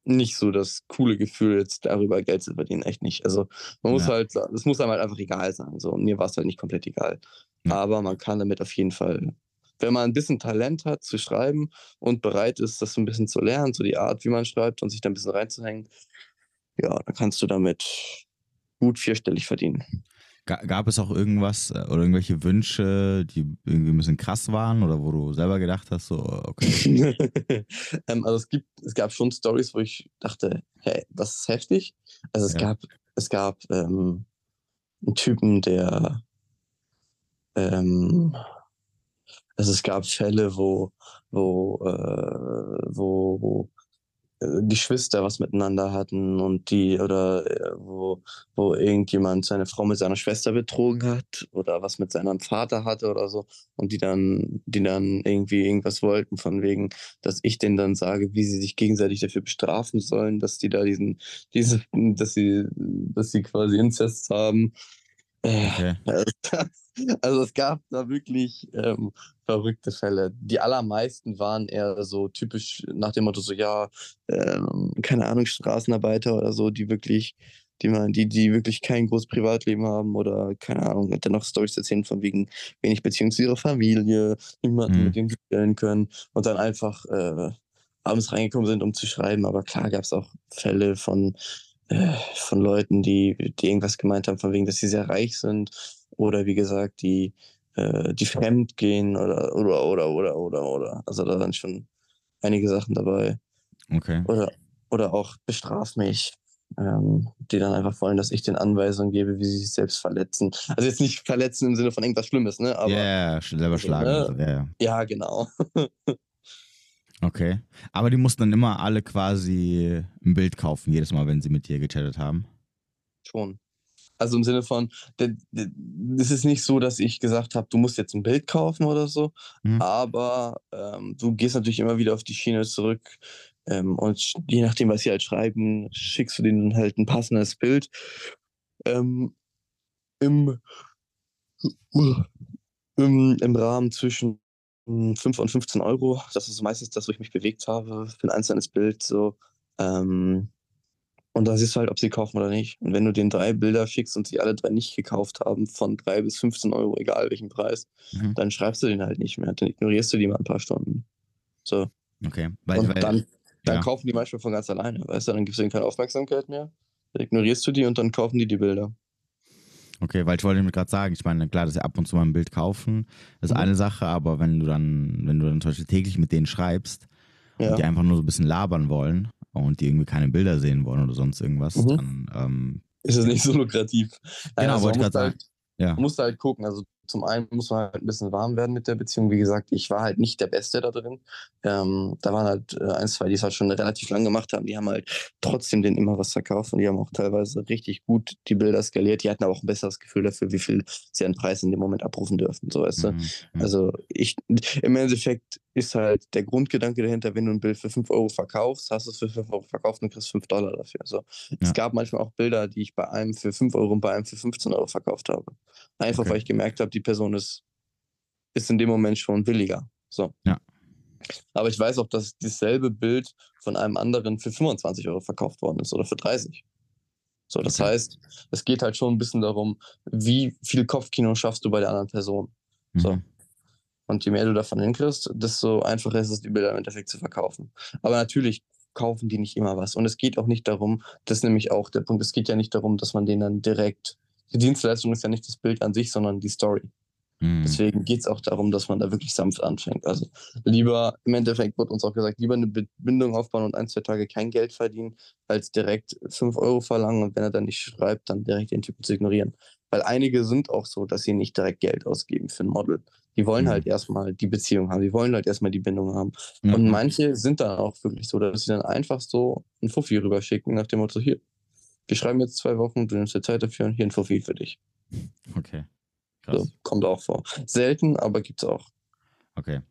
nicht so das coole Gefühl, jetzt darüber Geld zu verdienen, echt nicht. Also, man muss Ja. halt, es muss einem halt einfach egal sein. So, mir war es halt nicht komplett egal. Ja. Aber man kann damit auf jeden Fall, wenn man ein bisschen Talent hat zu schreiben und bereit ist, das so ein bisschen zu lernen, so die Art, wie man schreibt und sich da ein bisschen reinzuhängen, ja, dann kannst du damit gut vierstellig verdienen. Ga- Gab es auch irgendwas äh, oder irgendwelche Wünsche, die irgendwie ein bisschen krass waren oder wo du selber gedacht hast, so, okay. (laughs) ähm, also es gibt, es gab schon Stories, wo ich dachte, hey, das ist heftig. Also es Ja. gab, es gab ähm, einen Typen, der ähm, also es gab Fälle, wo, wo, äh, wo, wo Geschwister was miteinander hatten und die oder äh, wo, wo irgendjemand seine Frau mit seiner Schwester betrogen hat oder was mit seinem Vater hatte oder so und die dann, die dann irgendwie irgendwas wollten von wegen, dass ich denen dann sage, wie sie sich gegenseitig dafür bestrafen sollen, dass die da diesen, (laughs) diese, dass sie, dass sie quasi Inzest haben. Okay. (laughs) also es gab da wirklich ähm, verrückte Fälle. Die allermeisten waren eher so typisch nach dem Motto so, ja, ähm, keine Ahnung, Straßenarbeiter oder so, die wirklich, die man, die, die wirklich kein großes Privatleben haben oder keine Ahnung, und dann noch Storys erzählen von wegen wenig Beziehung zu ihrer Familie, niemanden, Mhm. mit dem sie stellen können und dann einfach äh, abends reingekommen sind, um zu schreiben. Aber klar gab es auch Fälle von äh, von Leuten, die, die irgendwas gemeint haben, von wegen, dass sie sehr reich sind oder wie gesagt, die, äh, die fremd gehen oder, oder, oder, oder, oder, oder. Also da waren schon einige Sachen dabei. Okay. Oder, oder auch bestraf mich. ähm, die dann einfach wollen, dass ich den Anweisungen gebe, wie sie sich selbst verletzen. Also jetzt nicht verletzen im Sinne von irgendwas Schlimmes, ne? Aber ja, yeah, selber also, schlagen. Ne? Also, yeah. Ja, genau. (laughs) okay. Aber die mussten dann immer alle quasi ein Bild kaufen, jedes Mal, wenn sie mit dir gechattet haben? Schon. Also im Sinne von, es ist nicht so, dass ich gesagt habe, du musst jetzt ein Bild kaufen oder so, mhm. aber ähm, du gehst natürlich immer wieder auf die Schiene zurück ähm, und je nachdem, was sie halt schreiben, schickst du denen halt ein passendes Bild. Ähm, im, im, Im Rahmen zwischen 5 und 15 Euro, das ist meistens das, wo ich mich bewegt habe, für ein einzelnes Bild. So. Ähm, und da siehst du halt, ob sie kaufen oder nicht. Und wenn du den drei Bilder schickst und sie alle drei nicht gekauft haben, von drei bis 15 Euro, egal welchen Preis, mhm. dann schreibst du den halt nicht mehr. Dann ignorierst du die mal ein paar Stunden. So. Okay. Weil, und weil, dann, dann ja. kaufen die manchmal von ganz alleine, weißt du? Dann gibst du ihnen keine Aufmerksamkeit mehr. Dann ignorierst du die und dann kaufen die die Bilder. Okay, weil ich wollte mir gerade sagen, ich meine, klar, dass sie ab und zu mal ein Bild kaufen, das ist mhm. eine Sache, aber wenn du dann, wenn du dann zum Beispiel täglich mit denen schreibst ja. und die einfach nur so ein bisschen labern wollen, und die irgendwie keine Bilder sehen wollen oder sonst irgendwas, mhm. dann ähm, ist es nicht so lukrativ. Genau, also wollte ich gerade sagen. Halt, ja. Man musst halt gucken. Also zum einen muss man halt ein bisschen warm werden mit der Beziehung. Wie gesagt, ich war halt nicht der Beste da drin. Ähm, da waren halt äh, ein, zwei, die es halt schon relativ lang gemacht haben. Die haben halt trotzdem den immer was verkauft und die haben auch teilweise richtig gut die Bilder skaliert. Die hatten aber auch ein besseres Gefühl dafür, wie viel sie an Preis in dem Moment abrufen dürfen. So weißt du? Mhm, Also ich im Endeffekt ist halt der Grundgedanke dahinter, wenn du ein Bild für 5 Euro verkaufst, hast du es für 5 Euro verkauft und kriegst 5 Dollar dafür. So. Ja. Es gab manchmal auch Bilder, die ich bei einem für 5 Euro und bei einem für 15 Euro verkauft habe. Einfach okay. weil ich gemerkt habe, die Person ist, ist in dem Moment schon billiger. So. Ja. Aber ich weiß auch, dass dasselbe Bild von einem anderen für 25 Euro verkauft worden ist oder für 30. So, das okay. heißt, es geht halt schon ein bisschen darum, wie viel Kopfkino schaffst du bei der anderen Person. Mhm. So. Und je mehr du davon hinkriegst, desto einfacher ist es, die Bilder im Endeffekt zu verkaufen. Aber natürlich kaufen die nicht immer was. Und es geht auch nicht darum, das ist nämlich auch der Punkt, es geht ja nicht darum, dass man denen dann direkt, die Dienstleistung ist ja nicht das Bild an sich, sondern die Story. Mhm. Deswegen geht es auch darum, dass man da wirklich sanft anfängt. Also lieber, im Endeffekt wird uns auch gesagt, lieber eine Bindung aufbauen und ein, zwei Tage kein Geld verdienen, als direkt fünf Euro verlangen und wenn er dann nicht schreibt, dann direkt den Typen zu ignorieren. Weil einige sind auch so, dass sie nicht direkt Geld ausgeben für ein Model. Die wollen mhm. halt erstmal die Beziehung haben, die wollen halt erstmal die Bindung haben. Mhm. Und manche sind dann auch wirklich so, dass sie dann einfach so ein Fuffi rüberschicken, nach dem Motto, hier, wir schreiben jetzt zwei Wochen, du nimmst dir Zeit dafür und hier ein Fuffi für dich. Okay. So, kommt auch vor. Selten, aber gibt's auch. Okay.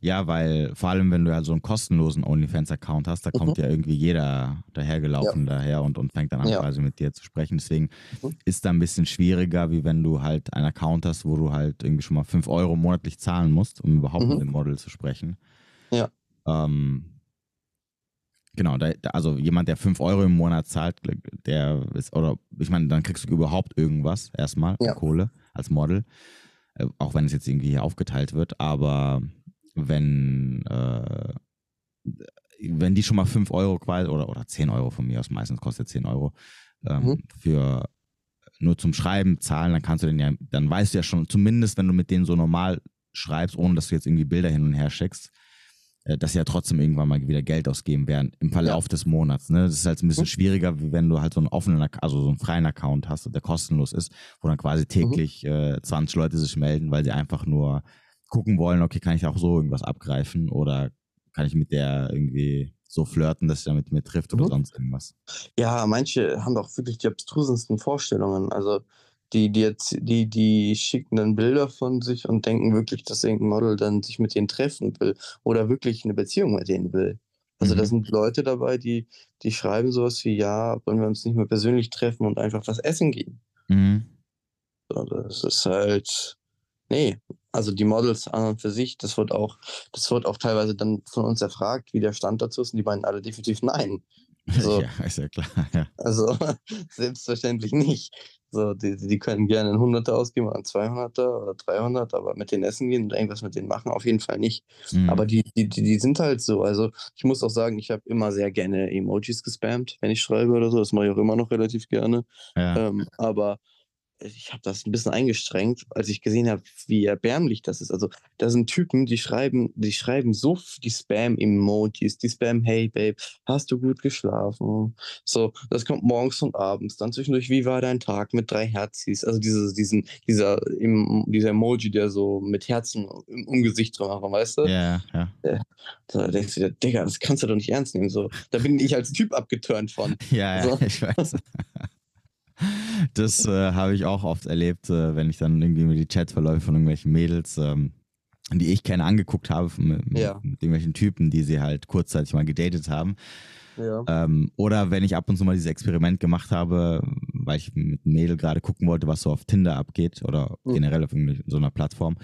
Ja, weil vor allem, wenn du ja so einen kostenlosen OnlyFans-Account hast, da kommt mhm. ja irgendwie jeder dahergelaufen ja. daher und, und fängt dann an, ja. quasi mit dir zu sprechen. Deswegen mhm. ist da ein bisschen schwieriger, wie wenn du halt einen Account hast, wo du halt irgendwie schon mal 5 Euro monatlich zahlen musst, um überhaupt mhm. mit dem Model zu sprechen. Ja. Ähm, genau, da, also jemand, der 5 Euro im Monat zahlt, der ist, oder ich meine, dann kriegst du überhaupt irgendwas erstmal, ja. Kohle als Model. Äh, auch wenn es jetzt irgendwie hier aufgeteilt wird, aber wenn, äh, wenn die schon mal 5 Euro quasi oder, oder 10 Euro von mir aus, meistens kostet 10 Euro, ähm, mhm. für nur zum Schreiben zahlen, dann kannst du den ja, dann weißt du ja schon, zumindest wenn du mit denen so normal schreibst, ohne dass du jetzt irgendwie Bilder hin und her schickst, dass sie ja trotzdem irgendwann mal wieder Geld ausgeben werden im Verlauf ja. des Monats. Ne? Das ist halt ein bisschen mhm. schwieriger, wie wenn du halt so einen offenen, also so einen freien Account hast, der kostenlos ist, wo dann quasi mhm. täglich mhm. äh, 20 Leute sich melden, weil sie einfach nur gucken wollen, okay, kann ich auch so irgendwas abgreifen oder kann ich mit der irgendwie so flirten, dass sie damit mir trifft oder mhm. sonst irgendwas. Ja, manche haben doch wirklich die abstrusesten Vorstellungen. Also die, die, jetzt, die, die schicken dann Bilder von sich und denken wirklich, dass irgendein Model dann sich mit denen treffen will oder wirklich eine Beziehung mit denen will. Also mhm. da sind Leute dabei, die, die schreiben sowas wie, ja, wollen wir uns nicht mehr persönlich treffen und einfach was essen gehen. Mhm. So, das ist halt, nee, also die Models an und für sich, das wird auch, das wird auch teilweise dann von uns erfragt, wie der Stand dazu ist, und die meinen alle definitiv nein. Also, ja, ist ja klar. (laughs) Ja. Also (laughs) selbstverständlich nicht. So, die, die können gerne ein Hunderter ausgeben oder ein 200er oder 300, aber mit denen essen gehen und irgendwas mit denen machen, auf jeden Fall nicht. Mhm. Aber die, die, die sind halt so. Also ich muss auch sagen, ich habe immer sehr gerne Emojis gespammt, wenn ich schreibe oder so. Das mache ich auch immer noch relativ gerne. Ja. Ähm, aber ich habe das ein bisschen eingeschränkt, als ich gesehen habe, wie erbärmlich das ist. Also, da sind Typen, die schreiben, die schreiben so die Spam-Emojis, die Spam, hey Babe, hast du gut geschlafen? So, das kommt morgens und abends. Dann zwischendurch, wie war dein Tag mit drei Herzis? Also diese, diesen, dieser, dieser Emoji, der so mit Herzen im, im Gesicht drin machen, weißt du? Ja, ja. Da denkst du dir, Digga, das kannst du doch nicht ernst nehmen. So, da bin ich als Typ abgeturnt von. (laughs) Ja, so. ja ich weiß. (laughs) Das äh, habe ich auch oft erlebt, äh, wenn ich dann irgendwie die Chatverläufe von irgendwelchen Mädels, ähm, die ich kenne, angeguckt habe, mit, Ja. mit irgendwelchen Typen, die sie halt kurzzeitig mal gedatet haben. Ja. Ähm, oder wenn ich ab und zu mal dieses Experiment gemacht habe, weil ich mit einem Mädel gerade gucken wollte, was so auf Tinder abgeht oder Mhm. generell auf irgendeiner- so einer Plattform.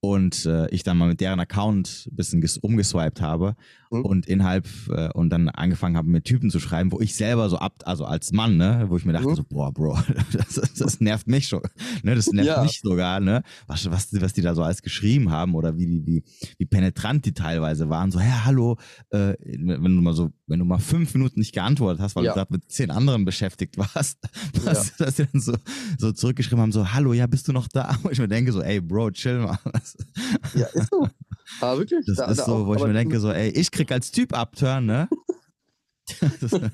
Und äh, ich dann mal mit deren Account ein bisschen ges- umgeswiped habe Mhm. und innerhalb äh, und dann angefangen habe, mir Typen zu schreiben, wo ich selber so ab, also als Mann, ne, wo ich mir dachte, Mhm. so, boah, Bro, (laughs) das, das, nervt mich schon. Ne, das nervt Ja. mich sogar, ne? Was, was, was die da so alles geschrieben haben oder wie, die, wie, wie penetrant die teilweise waren. So, ja, hallo, äh, wenn du mal so, wenn du mal fünf Minuten nicht geantwortet hast, weil Ja. du gerade mit zehn anderen beschäftigt warst, (laughs) was, dass sie dann so, so zurückgeschrieben haben, so, hallo, ja, bist du noch da? (laughs) Wo ich mir denke, so, ey, Bro, chill mal. Ja, ist so. Aber wirklich. das da- ist da so, auch- wo ich mir denke, so, ey, ich krieg als Typ Abturn, ne? (laughs)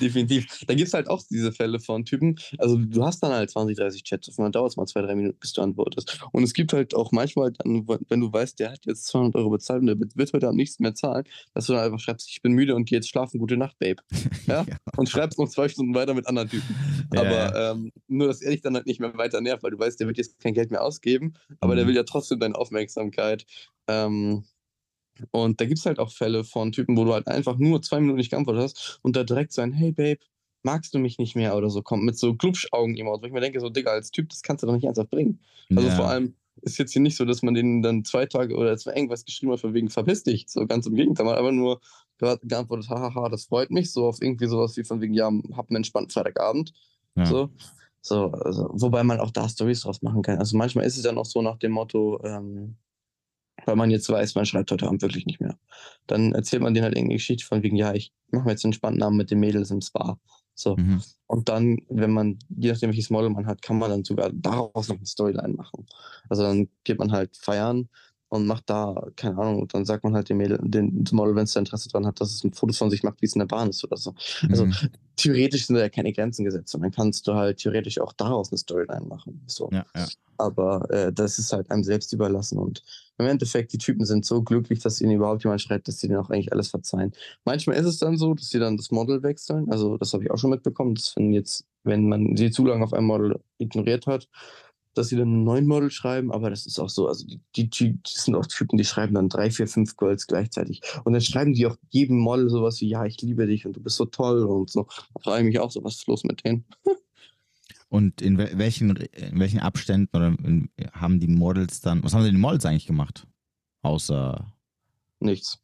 Definitiv. Da gibt es halt auch diese Fälle von Typen. Also du hast dann halt 20, 30 Chats und dann dauert es mal zwei, drei Minuten, bis du antwortest. Und es gibt halt auch manchmal dann, wenn du weißt, der hat jetzt 200 Euro bezahlt und der wird heute Abend nichts mehr zahlen, dass du dann einfach schreibst, ich bin müde und geh jetzt schlafen, gute Nacht, Babe. (laughs) Ja? Ja. Und schreibst noch zwei Stunden weiter mit anderen Typen. Ja, aber ähm, nur, dass er dich dann halt nicht mehr weiter nervt, weil du weißt, der wird jetzt kein Geld mehr ausgeben, aber der Mhm. will ja trotzdem deine Aufmerksamkeit. Ähm, und da gibt es halt auch Fälle von Typen, wo du halt einfach nur zwei Minuten nicht geantwortet hast und da direkt so ein Hey Babe, magst du mich nicht mehr oder so kommt mit so Glubschaugen-Emotes, wo ich mir denke, so Digga, als Typ, das kannst du doch nicht ernsthaft bringen. Also ja. vor allem ist jetzt hier nicht so, dass man denen dann zwei Tage oder zwei irgendwas geschrieben hat, von wegen verpiss dich. So ganz im Gegenteil, man hat einfach nur ge- geantwortet, hahaha, das freut mich, so auf irgendwie sowas wie von wegen, ja, hab einen entspannten Freitagabend. Ja. So. So, also, wobei man auch da Stories draus machen kann. Also manchmal ist es dann auch so nach dem Motto, ähm, weil man jetzt weiß, man schreibt heute Abend wirklich nicht mehr. Dann erzählt man denen halt irgendeine Geschichte von wegen, ja, ich mache mir jetzt einen entspannten Abend mit den Mädels im Spa. So. Mhm. Und dann, wenn man, je nachdem, welches Model man hat, kann man dann sogar daraus noch eine Storyline machen. Also dann geht man halt feiern und macht da, keine Ahnung, und dann sagt man halt dem Mädel, dem Model, wenn es da Interesse dran hat, dass es ein Foto von sich macht, wie es in der Bahn ist oder so. Also Mhm. theoretisch sind da ja keine Grenzen gesetzt und dann kannst du halt theoretisch auch daraus eine Storyline machen. So. ja, ja. Aber äh, das ist halt einem selbst überlassen und im Endeffekt, die Typen sind so glücklich, dass ihnen überhaupt jemand schreibt, dass sie denen auch eigentlich alles verzeihen. Manchmal ist es dann so, dass sie dann das Model wechseln. Also das habe ich auch schon mitbekommen, dass wenn jetzt, wenn man sie zu lange auf einem Model ignoriert hat, dass sie dann einen neuen Model schreiben, aber das ist auch so, also die, die, die sind auch Typen, die schreiben dann drei, vier, fünf Girls gleichzeitig. Und dann schreiben die auch jedem Model sowas wie, ja, ich liebe dich und du bist so toll und so. Da frage ich mich auch so, was ist los mit denen? (laughs) Und in wel- welchen, in welchen Abständen oder in, haben die Models dann, was haben denn die Models eigentlich gemacht? Außer, Nichts.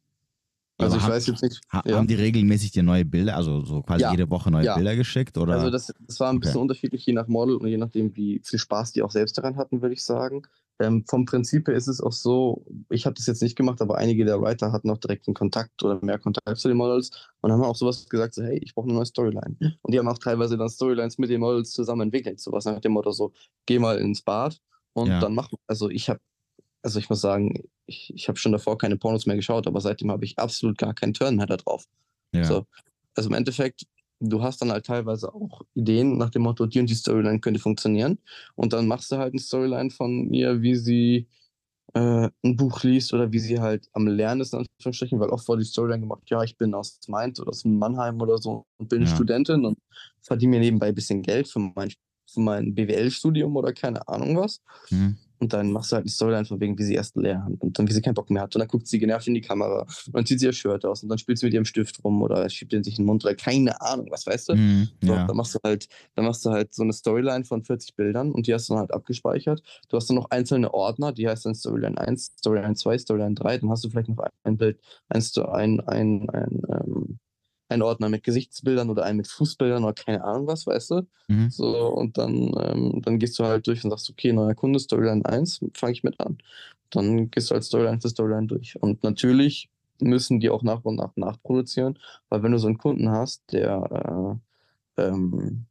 Also aber ich haben- weiß jetzt nicht. ha, ja. haben die regelmäßig dir neue Bilder, also so quasi Ja. jede Woche neue Ja. Bilder geschickt? Oder? Also das, das war ein bisschen Okay. unterschiedlich, je nach Model und je nachdem, wie viel Spaß die auch selbst daran hatten, würde ich sagen. Ähm, vom Prinzip her ist es auch so, ich habe das jetzt nicht gemacht, aber einige der Writer hatten auch direkten Kontakt oder mehr Kontakt zu den Models und haben auch sowas gesagt, so hey, ich brauche eine neue Storyline. Und die haben auch teilweise dann Storylines mit den Models zusammen entwickelt, sowas nach dem Motto so, geh mal ins Bad und Ja. dann mach, also ich habe, also ich muss sagen, ich, ich habe schon davor keine Pornos mehr geschaut, aber seitdem habe ich absolut gar keinen Turn mehr da drauf. ja. So. Also im Endeffekt, du hast dann halt teilweise auch Ideen nach dem Motto, die und die Storyline könnte funktionieren. Und dann machst du halt eine Storyline von ihr, wie sie äh, ein Buch liest oder wie sie halt am Lernen ist, in Anführungsstrichen, weil oft wurde die Storyline gemacht, ja, ich bin aus Mainz oder aus Mannheim oder so und bin Ja. Studentin und verdiene mir nebenbei ein bisschen Geld für mein, für mein BWL-Studium oder keine Ahnung was. Mhm. Und dann machst du halt eine Storyline von wegen, wie sie erst lernt und dann wie sie keinen Bock mehr hat. Und dann guckt sie genervt in die Kamera und dann zieht sie ihr Shirt aus und dann spielt sie mit ihrem Stift rum oder schiebt ihn sich in den Mund oder keine Ahnung, was weißt du? Mhm. So, Ja. dann machst du halt, dann machst du halt so eine Storyline von 40 Bildern und die hast du dann halt abgespeichert. Du hast dann noch einzelne Ordner, die heißt dann Storyline 1, Storyline 2, Storyline 3, dann hast du vielleicht noch ein Bild, ein, Sto- ein, ein, ein, ähm, ein Ordner mit Gesichtsbildern oder einen mit Fußbildern oder keine Ahnung was, weißt du? Mhm. So, und dann, ähm, dann gehst du halt durch und sagst, okay, neuer Kunde, Storyline 1, fange ich mit an. Dann gehst du halt Storyline für Storyline durch. Und natürlich müssen die auch nach und nach nachproduzieren, weil wenn du so einen Kunden hast, der, äh, ähm,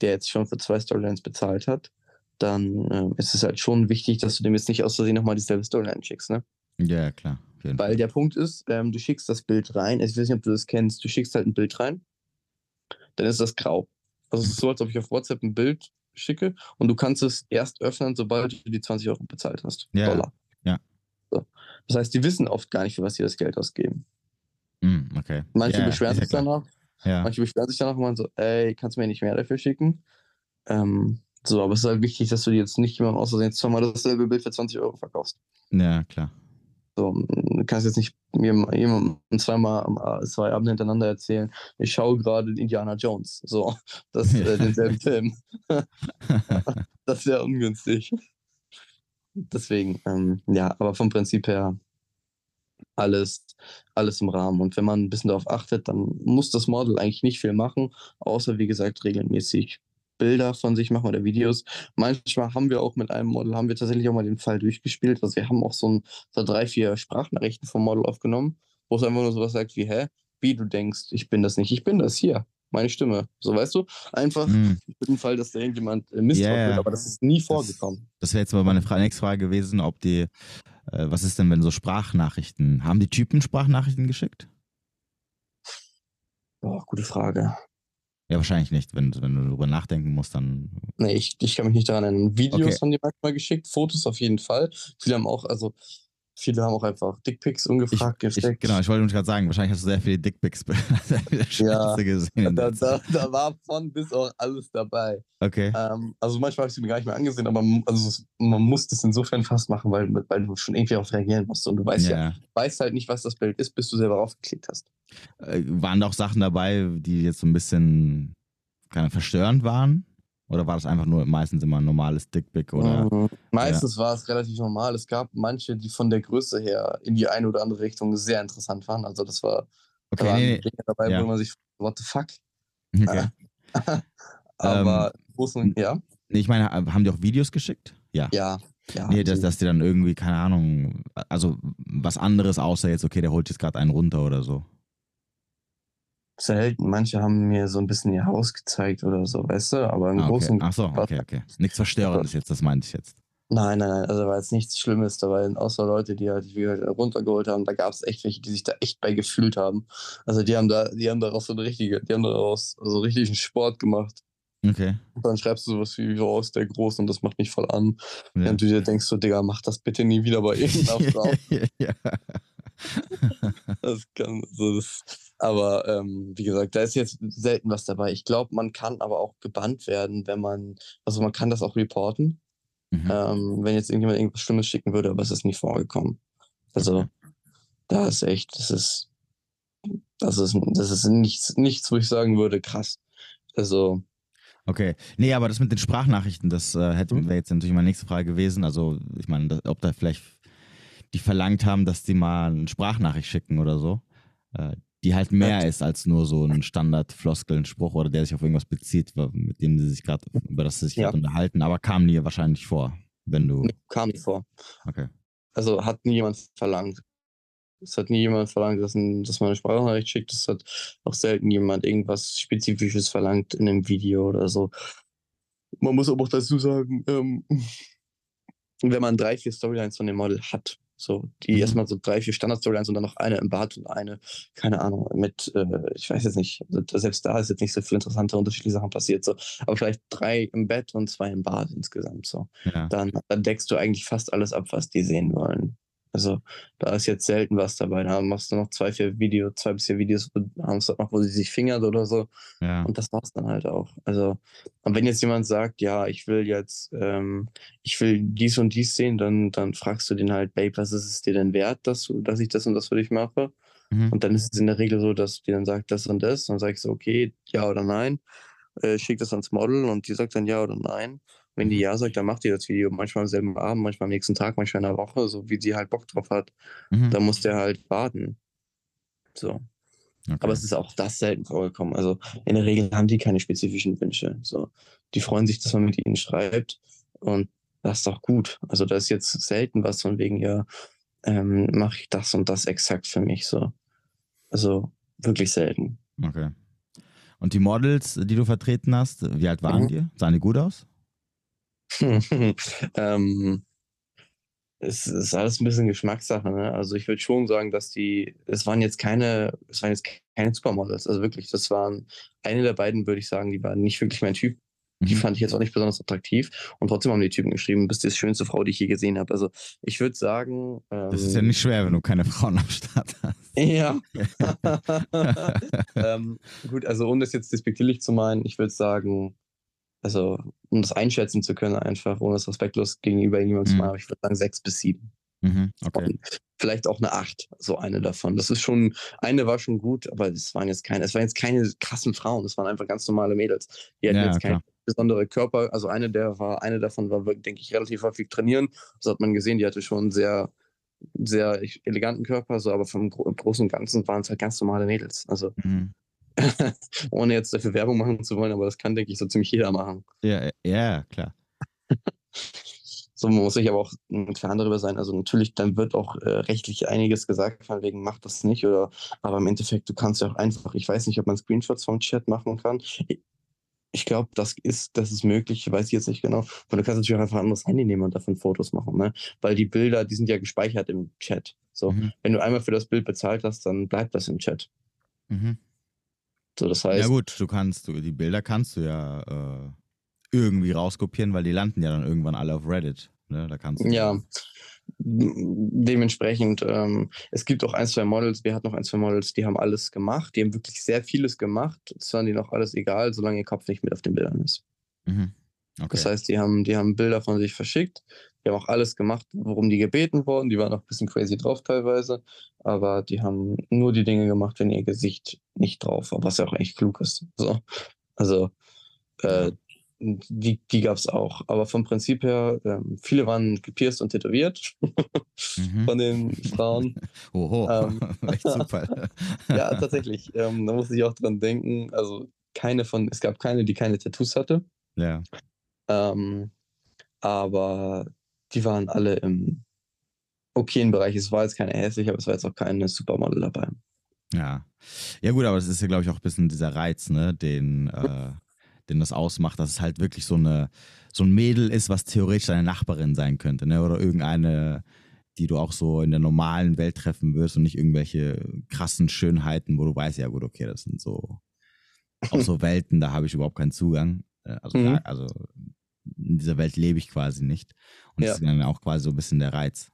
der jetzt schon für zwei Storylines bezahlt hat, dann äh, ist es halt schon wichtig, dass du dem jetzt nicht aus Versehen nochmal dieselbe Storyline schickst, ne? Ja, klar. Weil der Punkt ist, ähm, du schickst das Bild rein, ich weiß nicht, ob du das kennst, du schickst halt ein Bild rein, dann ist das grau. Also es ist so, als ob ich auf WhatsApp ein Bild schicke und du kannst es erst öffnen, sobald du die 20 Euro bezahlt hast. Ja. Dollar. Ja. So. Das heißt, die wissen oft gar nicht, für was sie das Geld ausgeben. Mm, okay. Manche Ja, beschweren sich klar. danach, Ja. manche beschweren sich danach und meinen so, ey, kannst du mir nicht mehr dafür schicken? Ähm, so, aber es ist halt wichtig, dass du dir jetzt nicht jemandem aus Versehen zweimal dasselbe Bild für 20 Euro verkaufst. ja, klar. So, du kannst jetzt nicht mir jemandem zweimal zwei Abende hintereinander erzählen, ich schaue gerade Indiana Jones. So, das äh, (laughs) denselben Film. (laughs) Das wäre ungünstig. Deswegen, ähm, ja, aber vom Prinzip her alles, alles im Rahmen. Und wenn man ein bisschen darauf achtet, dann muss das Model eigentlich nicht viel machen, außer wie gesagt regelmäßig Bilder von sich machen oder Videos. Manchmal haben wir auch mit einem Model, haben wir tatsächlich auch mal den Fall durchgespielt. Also wir haben auch so, ein, so drei, vier Sprachnachrichten vom Model aufgenommen, wo es einfach nur sowas sagt wie, hä, wie du denkst, ich bin das nicht, ich bin das hier, meine Stimme. So weißt du, einfach Mm. für den Fall, dass da irgendjemand äh, drauf ja. wird, aber das ist nie vorgekommen. Das wäre jetzt mal meine Fra nächste Frage gewesen, ob die, äh, was ist denn, wenn so Sprachnachrichten, haben die Typen Sprachnachrichten geschickt? Boah, gute Frage. Ja, wahrscheinlich nicht. Wenn, wenn du darüber nachdenken musst, dann. Nee, ich, ich kann mich nicht daran erinnern. Videos Okay. haben die manchmal geschickt, Fotos auf jeden Fall. Viele haben auch, also viele haben auch einfach Dickpics ungefragt Ich, gesteckt. genau, ich wollte gerade sagen, wahrscheinlich hast du sehr viele Dickpics, (laughs) sehr viele Scheiße gesehen. da, da, da war von bis auch alles dabei. Okay. Ähm, also manchmal habe ich sie mir gar nicht mehr angesehen, aber also man muss das insofern fast machen, weil, weil du schon irgendwie darauf reagieren musst. Und du weißt ja, ja. weißt halt nicht, was das Bild ist, bis du selber raufgeklickt hast. Äh, Waren da auch Sachen dabei, die jetzt so ein bisschen keine verstörend waren? Oder war das einfach nur meistens immer ein normales Dickpic oder? Mhm. Meistens war es relativ normal. Es gab manche, die von der Größe her in die eine oder andere Richtung sehr interessant waren. Also das war, da Okay, waren nee, Dinge dabei, Ja. wo man sich, what the fuck? (laughs) okay. (laughs) Aber Ähm, großen, ja, Nee, ich meine, haben die auch Videos geschickt? Ja. ja, ja. Nee, dass, dass die dann irgendwie, keine Ahnung, also was anderes außer jetzt, okay, der holt jetzt gerade einen runter oder so. Selten. Manche haben mir so ein bisschen ihr Haus gezeigt oder so, weißt du? Aber im Ah, okay. Großen Ach so, okay, okay. Nichts Verstörendes jetzt, das meinte ich jetzt. Nein, nein, nein, also war jetzt nichts Schlimmes dabei, außer Leute, die halt, wie gesagt, runtergeholt haben. Da gab es echt welche, die sich da echt bei gefühlt haben. Also die haben da, die haben daraus so eine richtige, die haben daraus so richtigen Sport gemacht. Okay. Und dann schreibst du sowas wie, oh, ist der groß und das macht mich voll an. Ja. Und du dir denkst so, Digga, mach das bitte nie wieder bei irgendeiner (laughs) Frau. ja. Das kann, also das, aber ähm, wie gesagt, da ist jetzt selten was dabei. Ich glaube, man kann aber auch gebannt werden, wenn man, also man kann das auch reporten, Mhm. ähm, wenn jetzt irgendjemand irgendwas Schlimmes schicken würde, aber es ist nie vorgekommen. Also Okay. da ist echt, das ist, das ist, das ist nichts, nichts, wo ich sagen würde, krass. Also, Okay. Nee, aber das mit den Sprachnachrichten, das äh, hätte Mhm. wäre jetzt natürlich meine nächste Frage gewesen. Also, ich meine, ob da vielleicht die verlangt haben, dass die mal eine Sprachnachricht schicken oder so, äh, die halt mehr Ja. ist als nur so ein Standard-Floskeln-Spruch oder der sich auf irgendwas bezieht, mit dem sie sich gerade, über das sie sich Ja. gerade unterhalten, aber kam nie wahrscheinlich vor, wenn du. nee, kam nicht vor. Okay. Also hat nie jemand verlangt. Es hat nie jemand verlangt, dass, ein, dass man eine Sprachnachricht schickt. Es hat auch selten jemand irgendwas Spezifisches verlangt in einem Video oder so. Man muss aber auch dazu sagen, ähm, (laughs) wenn man drei, vier Storylines von dem Model hat, so die Mhm. erstmal so drei, vier Standard-Storylines und dann noch eine im Bad und eine, keine Ahnung, mit, äh, ich weiß jetzt nicht, also selbst da ist jetzt nicht so viel interessante, unterschiedliche Sachen passiert, so, aber vielleicht drei im Bett und zwei im Bad insgesamt, so Ja. dann, dann deckst du eigentlich fast alles ab, was die sehen wollen. Also da ist jetzt selten was dabei. Da machst du noch zwei, vier Videos, zwei bis vier Videos abends noch, wo sie sich fingert oder so. ja. Und das war's dann halt auch. Also, und wenn jetzt jemand sagt, ja, ich will jetzt, ähm, ich will dies und dies sehen, dann, dann fragst du den halt, Babe, was ist es dir denn wert, dass du, dass ich das und das für dich mache? Mhm. Und dann ist es in der Regel so, dass die dann sagt, das und das. Und dann sagst du, okay, ja oder nein. Äh, schick das ans Model und die sagt dann ja oder nein. Wenn die ja sagt, dann macht die das Video manchmal am selben Abend, manchmal am nächsten Tag, manchmal in der Woche, so wie sie halt Bock drauf hat. Mhm. Da muss der halt warten. So. Okay. Aber es ist auch das selten vorgekommen. Also in der Regel haben die keine spezifischen Wünsche. So. Die freuen sich, dass man mit ihnen schreibt. Und das ist doch gut. Also da ist jetzt selten was von wegen, ja, ähm, mache ich das und das exakt für mich. So. Also wirklich selten. Okay. Und die Models, die du vertreten hast, wie alt waren Mhm. die? Sahen die gut aus? (laughs) ähm, es ist alles ein bisschen Geschmackssache, ne? Also ich würde schon sagen, dass die, es waren jetzt keine, es waren jetzt keine Supermodels, also wirklich, das waren eine der beiden, würde ich sagen, die waren nicht wirklich mein Typ. Die Mhm. fand ich jetzt auch nicht besonders attraktiv. Und trotzdem haben die Typen geschrieben, bist die schönste Frau, die ich je gesehen habe. Also ich würde sagen. Ähm, Das ist ja nicht schwer, wenn du keine Frauen am Start hast. (laughs) Ja. (laughs) ähm, gut, also ohne das jetzt despektierlich zu meinen, ich würde sagen, also um das einschätzen zu können, einfach, ohne es respektlos gegenüber irgendjemandem zu Mhm. machen, aber ich würde sagen sechs bis sieben. Mhm, okay. Vielleicht auch eine acht, so eine davon. Das ist schon, eine war schon gut, aber es waren jetzt keine, es waren jetzt keine krassen Frauen, es waren einfach ganz normale Mädels. Die hatten Ja, jetzt keinen besondere Wirklich- Also eine der war, eine davon war, wirklich, denke ich, relativ häufig trainieren. Das hat man gesehen, die hatte schon einen sehr, sehr eleganten Körper, so, aber vom Gro Großen und Ganzen waren es halt ganz normale Mädels. Also Mhm. (laughs) ohne jetzt dafür Werbung machen zu wollen, aber das kann, denke ich, so ziemlich jeder machen. Ja, ja, klar. (laughs) So muss sich aber auch klar darüber sein. Also natürlich, dann wird auch äh, rechtlich einiges gesagt, von wegen macht das nicht oder aber im Endeffekt, du kannst ja auch einfach, ich weiß nicht, ob man Screenshots vom Chat machen kann. Ich, ich glaube, das ist, das ist möglich, weiß ich jetzt nicht genau. Aber du kannst natürlich auch einfach ein anderes Handy nehmen und davon Fotos machen, ne? Weil die Bilder, die sind ja gespeichert im Chat. So, Mhm. wenn du einmal für das Bild bezahlt hast, dann bleibt das im Chat. Mhm. So, das heißt, Ja gut, du kannst, du, die Bilder kannst du ja äh, irgendwie rauskopieren, weil die landen ja dann irgendwann alle auf Reddit. Ne? Da kannst du Ja, dementsprechend, ähm, es gibt auch ein, zwei Models, wir hatten noch ein, zwei Models, die haben alles gemacht, die haben wirklich sehr vieles gemacht. Es war denen auch alles egal, solange ihr Kopf nicht mit auf den Bildern ist. Mhm. Okay. Das heißt, die haben, die haben Bilder von sich verschickt, die haben auch alles gemacht, worum die gebeten wurden. Die waren auch ein bisschen crazy drauf teilweise, aber die haben nur die Dinge gemacht, wenn ihr Gesicht nicht drauf war, was ja auch echt klug ist. So. Also, äh, die, die gab es auch. Aber vom Prinzip her, ähm, viele waren gepierst und tätowiert Mhm. von den Frauen. (laughs) Oho, ähm, (laughs) echt super. (laughs) ja, tatsächlich. Ähm, da muss ich auch dran denken. Also keine von, es gab keine, die keine Tattoos hatte. Ja. Ähm, aber die waren alle im okayen Bereich. Es war jetzt keine hässlich, aber es war jetzt auch keine Supermodel dabei. Ja. Ja, gut, aber das ist ja, glaube ich, auch ein bisschen dieser Reiz, ne, den, äh, den das ausmacht, dass es halt wirklich so eine, so ein Mädel ist, was theoretisch deine Nachbarin sein könnte, ne? Oder irgendeine, die du auch so in der normalen Welt treffen wirst und nicht irgendwelche krassen Schönheiten, wo du weißt, ja gut, okay, das sind so (laughs) auch so Welten, da habe ich überhaupt keinen Zugang. Äh, Also, Mhm. also in dieser Welt lebe ich quasi nicht. Und Ja. das ist dann auch quasi so ein bisschen der Reiz.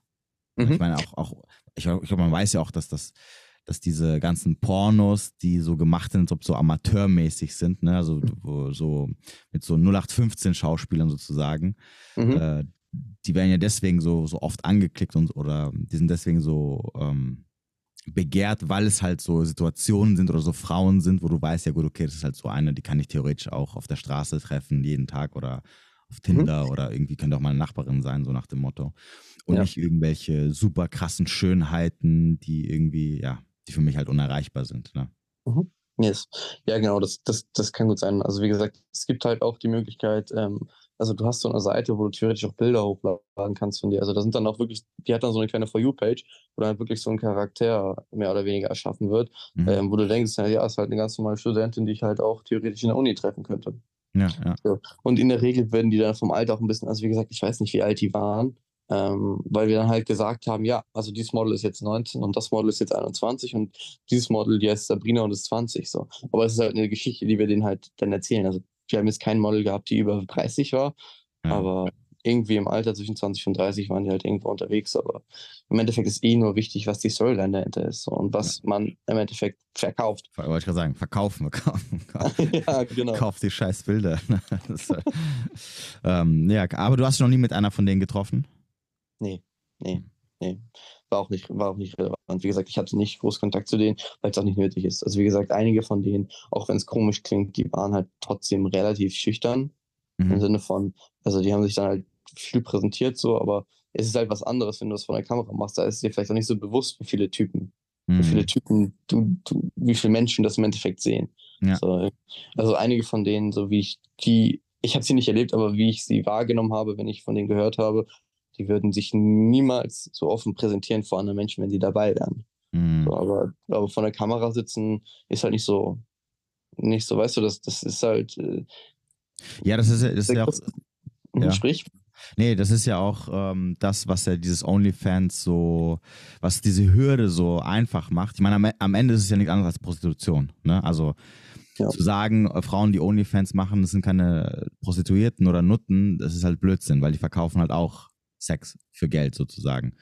Ich Mhm. meine auch, auch ich, ich glaube, man weiß ja auch, dass das, dass diese ganzen Pornos, die so gemacht sind, als ob so amateurmäßig sind, ne, also wo, so mit so 0815 Schauspielern sozusagen, Mhm. äh, die werden ja deswegen so, so oft angeklickt und oder die sind deswegen so ähm, begehrt, weil es halt so Situationen sind oder so Frauen sind, wo du weißt, ja gut, okay, das ist halt so eine, die kann ich theoretisch auch auf der Straße treffen, jeden Tag oder auf Mhm. Tinder oder irgendwie könnte auch meine Nachbarin sein, so nach dem Motto. Und Ja. nicht irgendwelche super krassen Schönheiten, die irgendwie, ja, die für mich halt unerreichbar sind. Ne? Yes. Ja, genau, das, das, das kann gut sein. Also wie gesagt, es gibt halt auch die Möglichkeit, ähm, also du hast so eine Seite, wo du theoretisch auch Bilder hochladen kannst von dir. Also da sind dann auch wirklich, die hat dann so eine kleine For You-Page, wo dann wirklich so ein Charakter mehr oder weniger erschaffen wird, Mhm. ähm, wo du denkst, ja, ist halt eine ganz normale Studentin, die ich halt auch theoretisch in der Uni treffen könnte. Ja, ja. Und in der Regel werden die dann vom Alter auch ein bisschen, also wie gesagt, ich weiß nicht, wie alt die waren, ähm, weil wir dann halt gesagt haben, ja, also dieses Model ist jetzt 19 und das Model ist jetzt 21 und dieses Model, die heißt Sabrina und ist 20 so. Aber es ist halt eine Geschichte, die wir denen halt dann erzählen. Also wir haben jetzt kein Model gehabt, die über 30 war, ja. aber irgendwie im Alter zwischen 20 und 30 waren die halt irgendwo unterwegs. Aber im Endeffekt ist eh nur wichtig, was die Storyline dahinter ist und was man im Endeffekt verkauft. Ver- Wollte ich gerade sagen, verkaufen, (laughs) verkaufen. kaufen. (laughs) ja, genau. Kauf die scheiß Bilder. (laughs) Das ist halt- ähm, ja, aber du hast noch nie mit einer von denen getroffen? Nee, nee, nee. War auch nicht, war auch nicht relevant. Wie gesagt, ich hatte nicht groß Kontakt zu denen, weil es auch nicht nötig ist. Also wie gesagt, einige von denen, auch wenn es komisch klingt, die waren halt trotzdem relativ schüchtern. Im Mhm. Sinne von, also die haben sich dann halt viel präsentiert so, aber es ist halt was anderes, wenn du das vor der Kamera machst. Da ist dir vielleicht auch nicht so bewusst, wie viele Typen, wie viele Mhm. Typen, du, du, wie viele Menschen das im Endeffekt sehen. Ja. So, also einige von denen, so wie ich die, ich habe sie nicht erlebt, aber wie ich sie wahrgenommen habe, wenn ich von denen gehört habe, die würden sich niemals so offen präsentieren vor anderen Menschen, wenn sie dabei wären. Mhm. So, aber, aber von der Kamera sitzen ist halt nicht so, nicht so, weißt du, das, das ist halt. Äh, ja, das ist, das ist ja auch. Ja. Sprich. Nee, das ist ja auch ähm, das, was ja dieses OnlyFans so, was diese Hürde so einfach macht. Ich meine, am, am Ende ist es ja nichts anderes als Prostitution. Ne? Also ja. zu sagen, äh, Frauen, die OnlyFans machen, das sind keine Prostituierten oder Nutten, das ist halt Blödsinn, weil die verkaufen halt auch Sex für Geld sozusagen.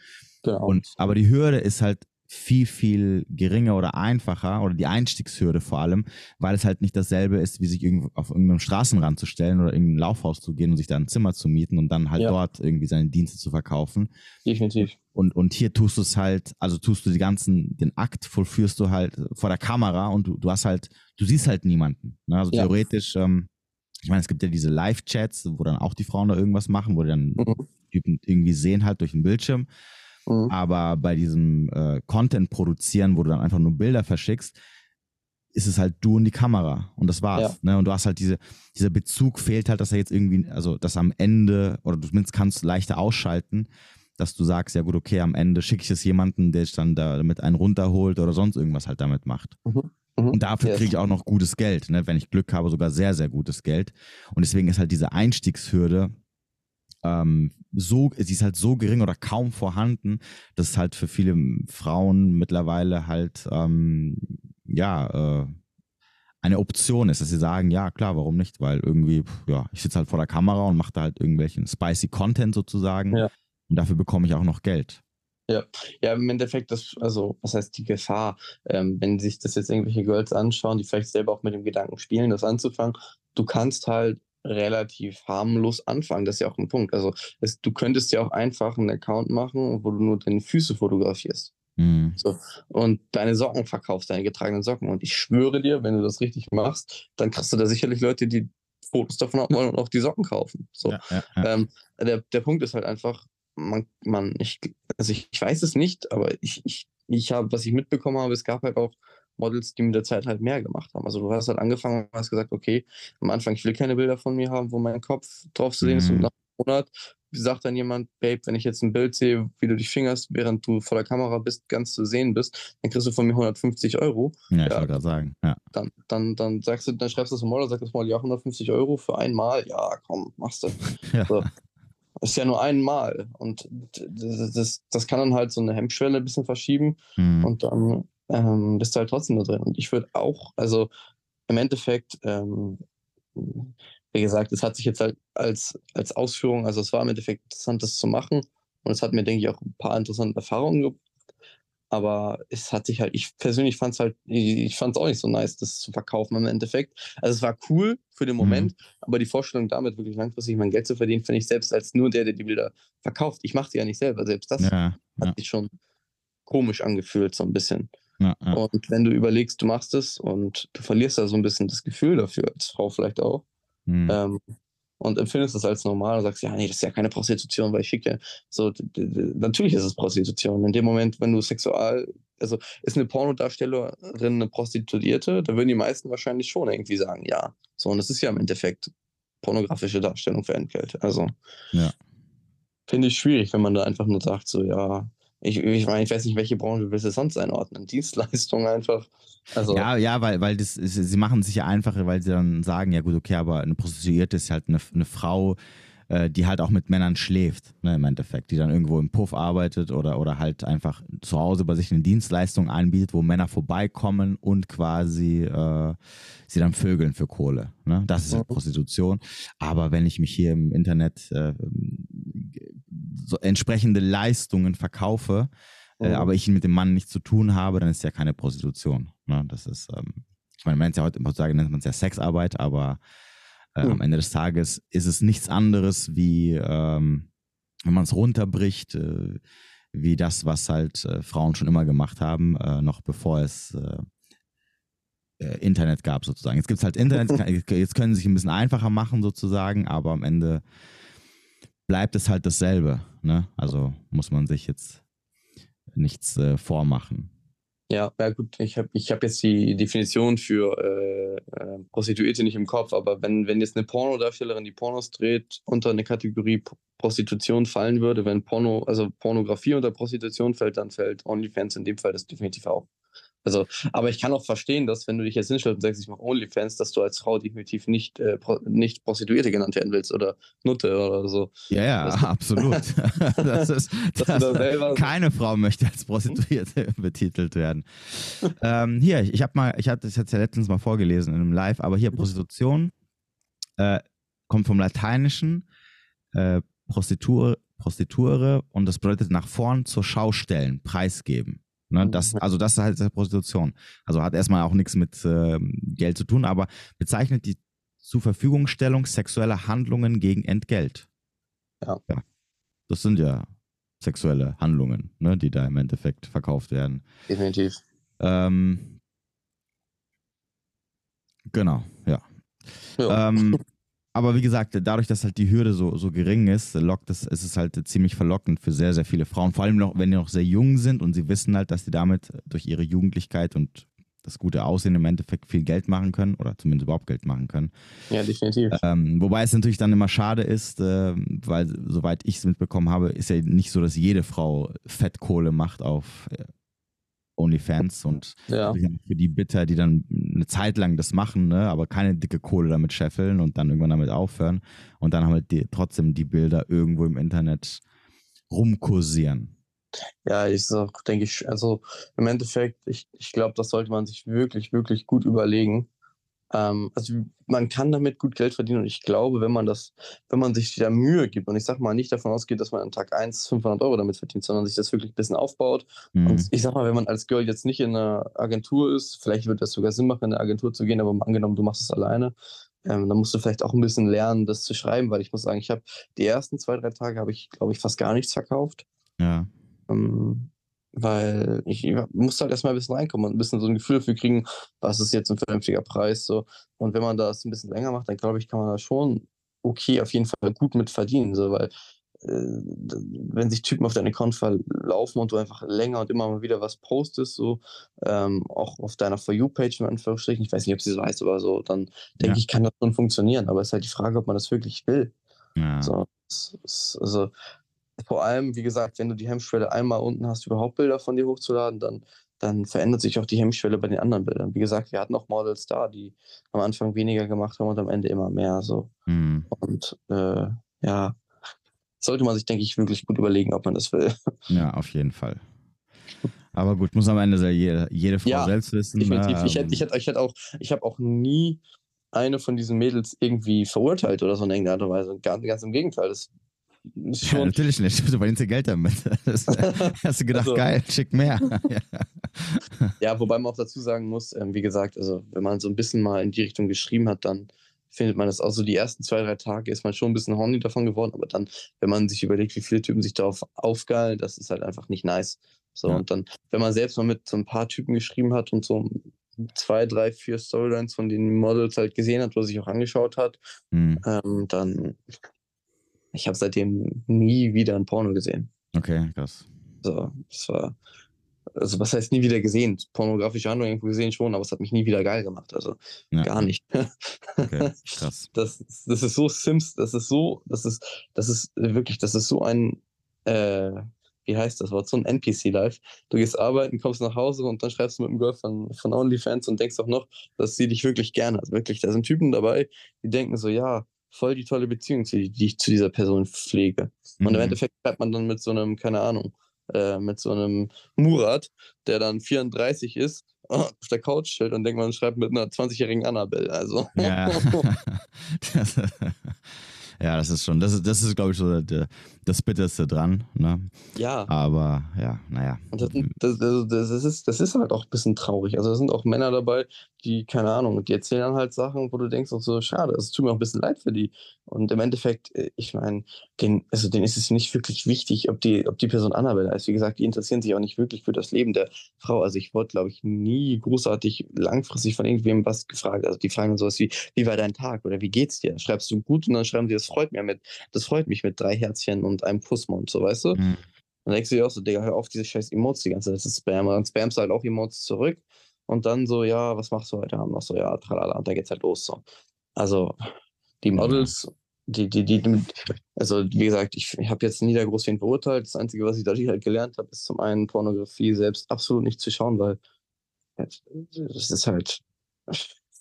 Genau. Und, aber die Hürde ist halt viel, viel geringer oder einfacher oder die Einstiegshürde vor allem, weil es halt nicht dasselbe ist, wie sich auf irgendeinem Straßenrand zu stellen oder in ein Laufhaus zu gehen und sich da ein Zimmer zu mieten und dann halt ja. dort irgendwie seine Dienste zu verkaufen. Definitiv. Und, und hier tust du es halt, also tust du die ganzen, den Akt vollführst du halt vor der Kamera und du, du hast halt, du siehst halt niemanden. Ne? Also ja. theoretisch, ähm, ich meine, es gibt ja diese Live-Chats, wo dann auch die Frauen da irgendwas machen, wo die dann mhm. Typen irgendwie sehen halt durch den Bildschirm. Mhm. Aber bei diesem äh, Content produzieren, wo du dann einfach nur Bilder verschickst, ist es halt du und die Kamera und das war's. Ja. Ne? Und du hast halt diese, dieser Bezug fehlt halt, dass er jetzt irgendwie, also dass am Ende, oder du zumindest kannst leichter ausschalten, dass du sagst, ja gut, okay, am Ende schicke ich es jemanden, der sich dann damit einen runterholt oder sonst irgendwas halt damit macht. Mhm. Mhm. Und dafür yes. kriege ich auch noch gutes Geld, ne? wenn ich Glück habe, sogar sehr, sehr gutes Geld. Und deswegen ist halt diese Einstiegshürde ähm, so, sie ist halt so gering oder kaum vorhanden, dass es halt für viele Frauen mittlerweile halt, ähm, ja, äh, eine Option ist, dass sie sagen, ja, klar, warum nicht? Weil irgendwie, ja, ich sitze halt vor der Kamera und mache da halt irgendwelchen spicy Content sozusagen ja. und dafür bekomme ich auch noch Geld. Ja, ja, im Endeffekt, das, also, was heißt die Gefahr, ähm, wenn sich das jetzt irgendwelche Girls anschauen, die vielleicht selber auch mit dem Gedanken spielen, das anzufangen, du kannst halt relativ harmlos anfangen. Das ist ja auch ein Punkt. Also es, du könntest ja auch einfach einen Account machen, wo du nur deine Füße fotografierst. Mhm. So, und deine Socken verkaufst, deine getragenen Socken. Und ich schwöre dir, wenn du das richtig machst, dann kriegst du da sicherlich Leute, die Fotos davon haben wollen und auch die Socken kaufen. So. Ja, ja, ja. Ähm, der, der Punkt ist halt einfach, man, man ich, also ich, ich weiß es nicht, aber ich, ich, ich habe, was ich mitbekommen habe, es gab halt auch Models, die mit der Zeit halt mehr gemacht haben. Also du hast halt angefangen und hast gesagt, okay, am Anfang, ich will keine Bilder von mir haben, wo mein Kopf drauf zu sehen ist. Und mhm. nach einem Monat sagt dann jemand, Babe, wenn ich jetzt ein Bild sehe, wie du dich fingerst, während du vor der Kamera bist, ganz zu sehen bist, dann kriegst du von mir 150 Euro. Ja, ich ja, wollte gerade sagen. Ja. Dann, dann, dann sagst du, dann schreibst du das Model, sagst das Model, ja, 150 Euro für einmal. Ja, komm, machst du. (laughs) ja. so. Das ist ja nur einmal. Und das, das, das kann dann halt so eine Hemmschwelle ein bisschen verschieben. Mhm. Und dann ähm, bist du halt trotzdem da drin. Und ich würde auch, also im Endeffekt, ähm, wie gesagt, es hat sich jetzt halt als, als Ausführung, also es war im Endeffekt interessant, das zu machen. Und es hat mir, denke ich, auch ein paar interessante Erfahrungen gebracht. Aber es hat sich halt, ich persönlich fand es halt, ich fand es auch nicht so nice, das zu verkaufen im Endeffekt. Also es war cool für den mhm. Moment, mhm. aber die Vorstellung damit wirklich langfristig mein Geld zu verdienen, finde ich selbst als nur der, der die Bilder verkauft. Ich mache sie ja nicht selber, selbst das ja, hat ja. sich schon komisch angefühlt, so ein bisschen. Ja, ja. Und wenn du überlegst, du machst es und du verlierst da so ein bisschen das Gefühl dafür, als Frau vielleicht auch, mhm. ähm, und empfindest das als normal und sagst, ja, nee, das ist ja keine Prostitution, weil ich schicke ja, so, natürlich ist es Prostitution. In dem Moment, wenn du sexual, also ist eine Pornodarstellerin eine Prostituierte, da würden die meisten wahrscheinlich schon irgendwie sagen, ja. So, und das ist ja im Endeffekt pornografische Darstellung für Entgelt. Also, ja. finde ich schwierig, wenn man da einfach nur sagt, so, ja, ich, ich meine, ich weiß nicht, welche Branche willst du sonst einordnen? Dienstleistung einfach. Also. Ja, ja, weil, weil das ist, sie machen es sich ja einfacher, weil sie dann sagen, ja gut, okay, aber eine Prostituierte ist halt eine, eine Frau, äh, die halt auch mit Männern schläft, ne, im Endeffekt, die dann irgendwo im Puff arbeitet oder, oder halt einfach zu Hause bei sich eine Dienstleistung anbietet, wo Männer vorbeikommen und quasi äh, sie dann vögeln für Kohle. Ne? Das ist halt mhm. Prostitution. Aber wenn ich mich hier im Internet äh, so entsprechende Leistungen verkaufe, äh, mhm. aber ich mit dem Mann nichts zu tun habe, dann ist ja keine Prostitution. Ne? Das ist, ähm, ich meine, man nennt es ja heutzutage nennt man es ja Sexarbeit, aber äh, mhm. am Ende des Tages ist es nichts anderes wie, ähm, wenn man es runterbricht, äh, wie das, was halt äh, Frauen schon immer gemacht haben, äh, noch bevor es äh, Internet gab sozusagen. Jetzt gibt es halt Internet, (laughs) jetzt können sie sich ein bisschen einfacher machen sozusagen, aber am Ende bleibt es halt dasselbe. Ne? Also muss man sich jetzt nichts äh, vormachen. Ja, ja gut, ich habe ich hab jetzt die Definition für äh, äh, Prostituierte nicht im Kopf, aber wenn, wenn jetzt eine Pornodarstellerin, die Pornos dreht, unter eine Kategorie Prostitution fallen würde, wenn Porno, also Pornografie unter Prostitution fällt, dann fällt OnlyFans in dem Fall das definitiv auch. Also, aber ich kann auch verstehen, dass wenn du dich jetzt hinstellst und sagst, ich mache OnlyFans, dass du als Frau definitiv nicht, äh, pro, nicht Prostituierte genannt werden willst oder Nutte oder so. Ja, ja, das, (laughs) absolut. (laughs) das ist, das, da (laughs) keine Frau möchte als Prostituierte betitelt werden. ähm, hier, ich habe mal, ich hatte das jetzt ja letztens mal vorgelesen in einem Live, aber hier Prostitution äh, kommt vom Lateinischen äh, Prostitur, Prostituere und das bedeutet nach vorn zur Schau stellen, preisgeben. Ne, das, also das ist halt Prostitution. Also hat erstmal auch nichts mit äh, Geld zu tun, aber bezeichnet die zur Verfügungstellung sexueller Handlungen gegen Entgelt. Ja. ja. Das sind ja sexuelle Handlungen, ne, die da im Endeffekt verkauft werden. Definitiv. Ähm, genau, ja. ja. Ähm, (laughs) aber wie gesagt, dadurch, dass halt die Hürde so, so gering ist, lockt es, ist es halt ziemlich verlockend für sehr, sehr viele Frauen. Vor allem noch, wenn die noch sehr jung sind und sie wissen halt, dass sie damit durch ihre Jugendlichkeit und das gute Aussehen im Endeffekt viel Geld machen können oder zumindest überhaupt Geld machen können. Ja, definitiv. Ähm, wobei es natürlich dann immer schade ist, äh, weil soweit ich es mitbekommen habe, ist ja nicht so, dass jede Frau Fettkohle macht auf äh, OnlyFans und ja. für die bitter, die dann eine Zeit lang das machen, ne, aber keine dicke Kohle damit scheffeln und dann irgendwann damit aufhören und dann halt die, trotzdem die Bilder irgendwo im Internet rumkursieren. Ja, ich sag, denke ich, also im Endeffekt, ich, ich glaube, das sollte man sich wirklich, wirklich gut überlegen, ähm, also man kann damit gut Geld verdienen und ich glaube, wenn man das, wenn man sich da Mühe gibt und ich sag mal nicht davon ausgeht, dass man an Tag 1 500 Euro damit verdient, sondern sich das wirklich ein bisschen aufbaut mhm. und ich sag mal, wenn man als Girl jetzt nicht in einer Agentur ist, vielleicht wird das sogar Sinn machen, in eine Agentur zu gehen, aber angenommen, du machst es alleine, ähm, dann musst du vielleicht auch ein bisschen lernen, das zu schreiben, weil ich muss sagen, ich habe die ersten zwei, drei Tage habe ich, glaube ich, fast gar nichts verkauft. Ja. Ähm, weil ich musste halt erstmal ein bisschen reinkommen und ein bisschen so ein Gefühl dafür kriegen, was ist jetzt ein vernünftiger Preis. So. Und wenn man das ein bisschen länger macht, dann glaube ich, kann man da schon okay auf jeden Fall gut mit verdienen. So, weil äh, wenn sich Typen auf deinen Account verlaufen und du einfach länger und immer mal wieder was postest, so ähm, auch auf deiner For You-Page in Anführungsstrichen, ich weiß nicht, ob sie so heißt, aber so, dann denke ja. ich, kann das schon funktionieren. Aber es ist halt die Frage, ob man das wirklich will. Ja. So, es, es, also vor allem, wie gesagt, wenn du die Hemmschwelle einmal unten hast, überhaupt Bilder von dir hochzuladen, dann, dann verändert sich auch die Hemmschwelle bei den anderen Bildern. Wie gesagt, wir hatten auch Models da, die am Anfang weniger gemacht haben und am Ende immer mehr. So. Mhm. Und äh, ja, sollte man sich, denke ich, wirklich gut überlegen, ob man das will. (laughs) Ja, auf jeden Fall. Aber gut, muss am Ende jede, jede Frau ja, selbst wissen. Definitiv. Ähm, ich, hätte, ich, hätte, ich, hätte auch, ich habe auch nie eine von diesen Mädels irgendwie verurteilt oder so in irgendeiner Art und Weise. Ganz, ganz im Gegenteil. Das ja, natürlich nicht. Du verdienst dir Geld damit. (laughs) Das, (laughs) hast du gedacht, also, geil, schick mehr. (laughs) ja. ja. wobei man auch dazu sagen muss, ähm, wie gesagt, also wenn man so ein bisschen mal in die Richtung geschrieben hat, dann findet man das auch so die ersten zwei, drei Tage ist man schon ein bisschen horny davon geworden, aber dann, wenn man sich überlegt, wie viele Typen sich darauf aufgeilen, das ist halt einfach nicht nice. So, ja. und dann, wenn man selbst mal mit so ein paar Typen geschrieben hat und so zwei, drei, vier Storylines von den Models halt gesehen hat, wo sich auch angeschaut hat, mhm. ähm, dann ich habe seitdem nie wieder ein Porno gesehen. Okay, krass. So, das war, also was heißt nie wieder gesehen? Pornografische Handlung irgendwo gesehen schon, aber es hat mich nie wieder geil gemacht. Also ja. gar nicht. (laughs) okay, krass. Das, das ist so Sims, das ist so, das ist, das ist wirklich, das ist so ein, äh, wie heißt das Wort, so ein NPC-Life. Du gehst arbeiten, kommst nach Hause und dann schreibst du mit dem Girl von, von OnlyFans und denkst auch noch, dass sie dich wirklich gerne hat. Wirklich, da sind Typen dabei, die denken so, ja, voll die tolle Beziehung, die, die ich zu dieser Person pflege. Mhm. Und im mhm. Endeffekt schreibt man dann mit so einem, keine Ahnung, äh, mit so einem Murat, der dann 34 ist, (laughs) auf der Couch steht und denkt, man schreibt mit einer 20-jährigen Annabelle. Also. Ja. (laughs) (laughs) Ja, das ist schon, das ist, das ist glaube ich, so der, das Bitterste dran. Ne? Ja. Aber ja, naja. Und das, das, das, ist, das ist halt auch ein bisschen traurig. Also, da sind auch Männer dabei, die, keine Ahnung, die erzählen halt Sachen, wo du denkst, auch so, schade, es tut mir auch ein bisschen leid für die. Und im Endeffekt, äh, ich meine, den, also denen ist es nicht wirklich wichtig, ob die, ob die Person Annabelle ist. Wie gesagt, die interessieren sich auch nicht wirklich für das Leben der Frau. Also ich wurde, glaube ich, nie großartig langfristig von irgendwem was gefragt. Also die fragen sowas wie, wie war dein Tag oder wie geht's dir? Schreibst du gut? Und dann schreiben sie, das freut mich mit, das freut mich mit drei Herzchen und einem Kussmund, so weißt du? Mhm. Dann denkst du dir auch so, Digga, hör auf, diese scheiß Emotes die ganze Zeit, das ist Spam. Und dann spamst du halt auch Emotes zurück. Und dann so, ja, was machst du heute Abend noch? So, ja, tralala. Und dann geht's halt los. So. Also, die Models, die, die, die, also wie gesagt, ich, ich habe jetzt nie da groß wen verurteilt. Das Einzige, was ich da halt gelernt habe, ist zum einen Pornografie selbst absolut nicht zu schauen, weil das ist halt,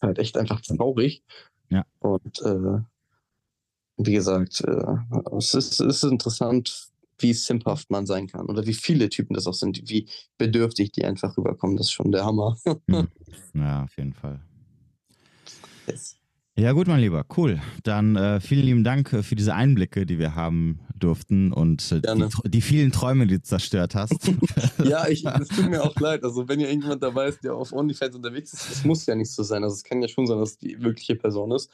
halt echt einfach traurig. Ja. Und äh, wie gesagt, äh, es, ist, es ist interessant, wie simphaft man sein kann oder wie viele Typen das auch sind, wie bedürftig die einfach rüberkommen. Das ist schon der Hammer. Mhm. (laughs) Ja, auf jeden Fall. Yes. Ja, gut, mein Lieber, cool. Dann äh, vielen lieben Dank äh, für diese Einblicke, die wir haben durften und äh, die, die, vielen Träume, die du zerstört hast. (laughs) (laughs) ja, ich, es tut mir auch leid. Also, wenn ihr irgendjemand dabei ist, der auf OnlyFans unterwegs ist, es muss ja nicht so sein. Also, es kann ja schon sein, dass es die wirkliche Person ist.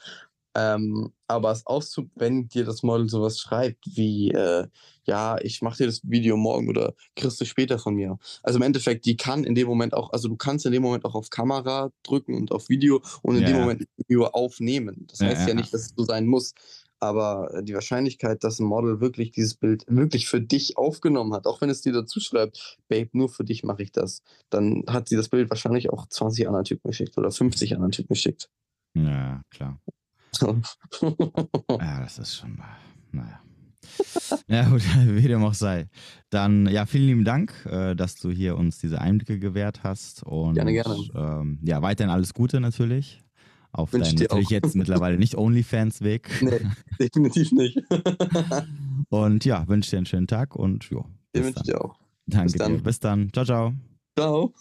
Ähm, aber es auszug, wenn dir das Model sowas schreibt, wie, äh, ja, ich mache dir das Video morgen oder kriegst du später von mir. Also im Endeffekt, die kann in dem Moment auch, also du kannst in dem Moment auch auf Kamera drücken und auf Video und in ja. dem Moment ein Video aufnehmen. Das ja, heißt ja, ja nicht, dass es so sein muss. Aber äh, die Wahrscheinlichkeit, dass ein Model wirklich dieses Bild wirklich für dich aufgenommen hat, auch wenn es dir dazu schreibt, Babe, nur für dich mache ich das, dann hat sie das Bild wahrscheinlich auch 20 anderen Typen geschickt oder 50 anderen Typen geschickt. Ja, klar (laughs) ja, das ist schon, naja. Ja, gut, (laughs) wie dem auch sei. Dann, ja, vielen lieben Dank, äh, dass du hier uns diese Einblicke gewährt hast. Und, gerne, gerne. Ähm, ja, weiterhin alles Gute natürlich. Auf deinem natürlich auch. jetzt mittlerweile nicht OnlyFans-Weg. Nee, (laughs) definitiv nicht. und ja, wünsche dir einen schönen Tag und jo. Den wünsche ich dir auch. Danke Bis dir. Bis dann. Ciao, ciao. Ciao.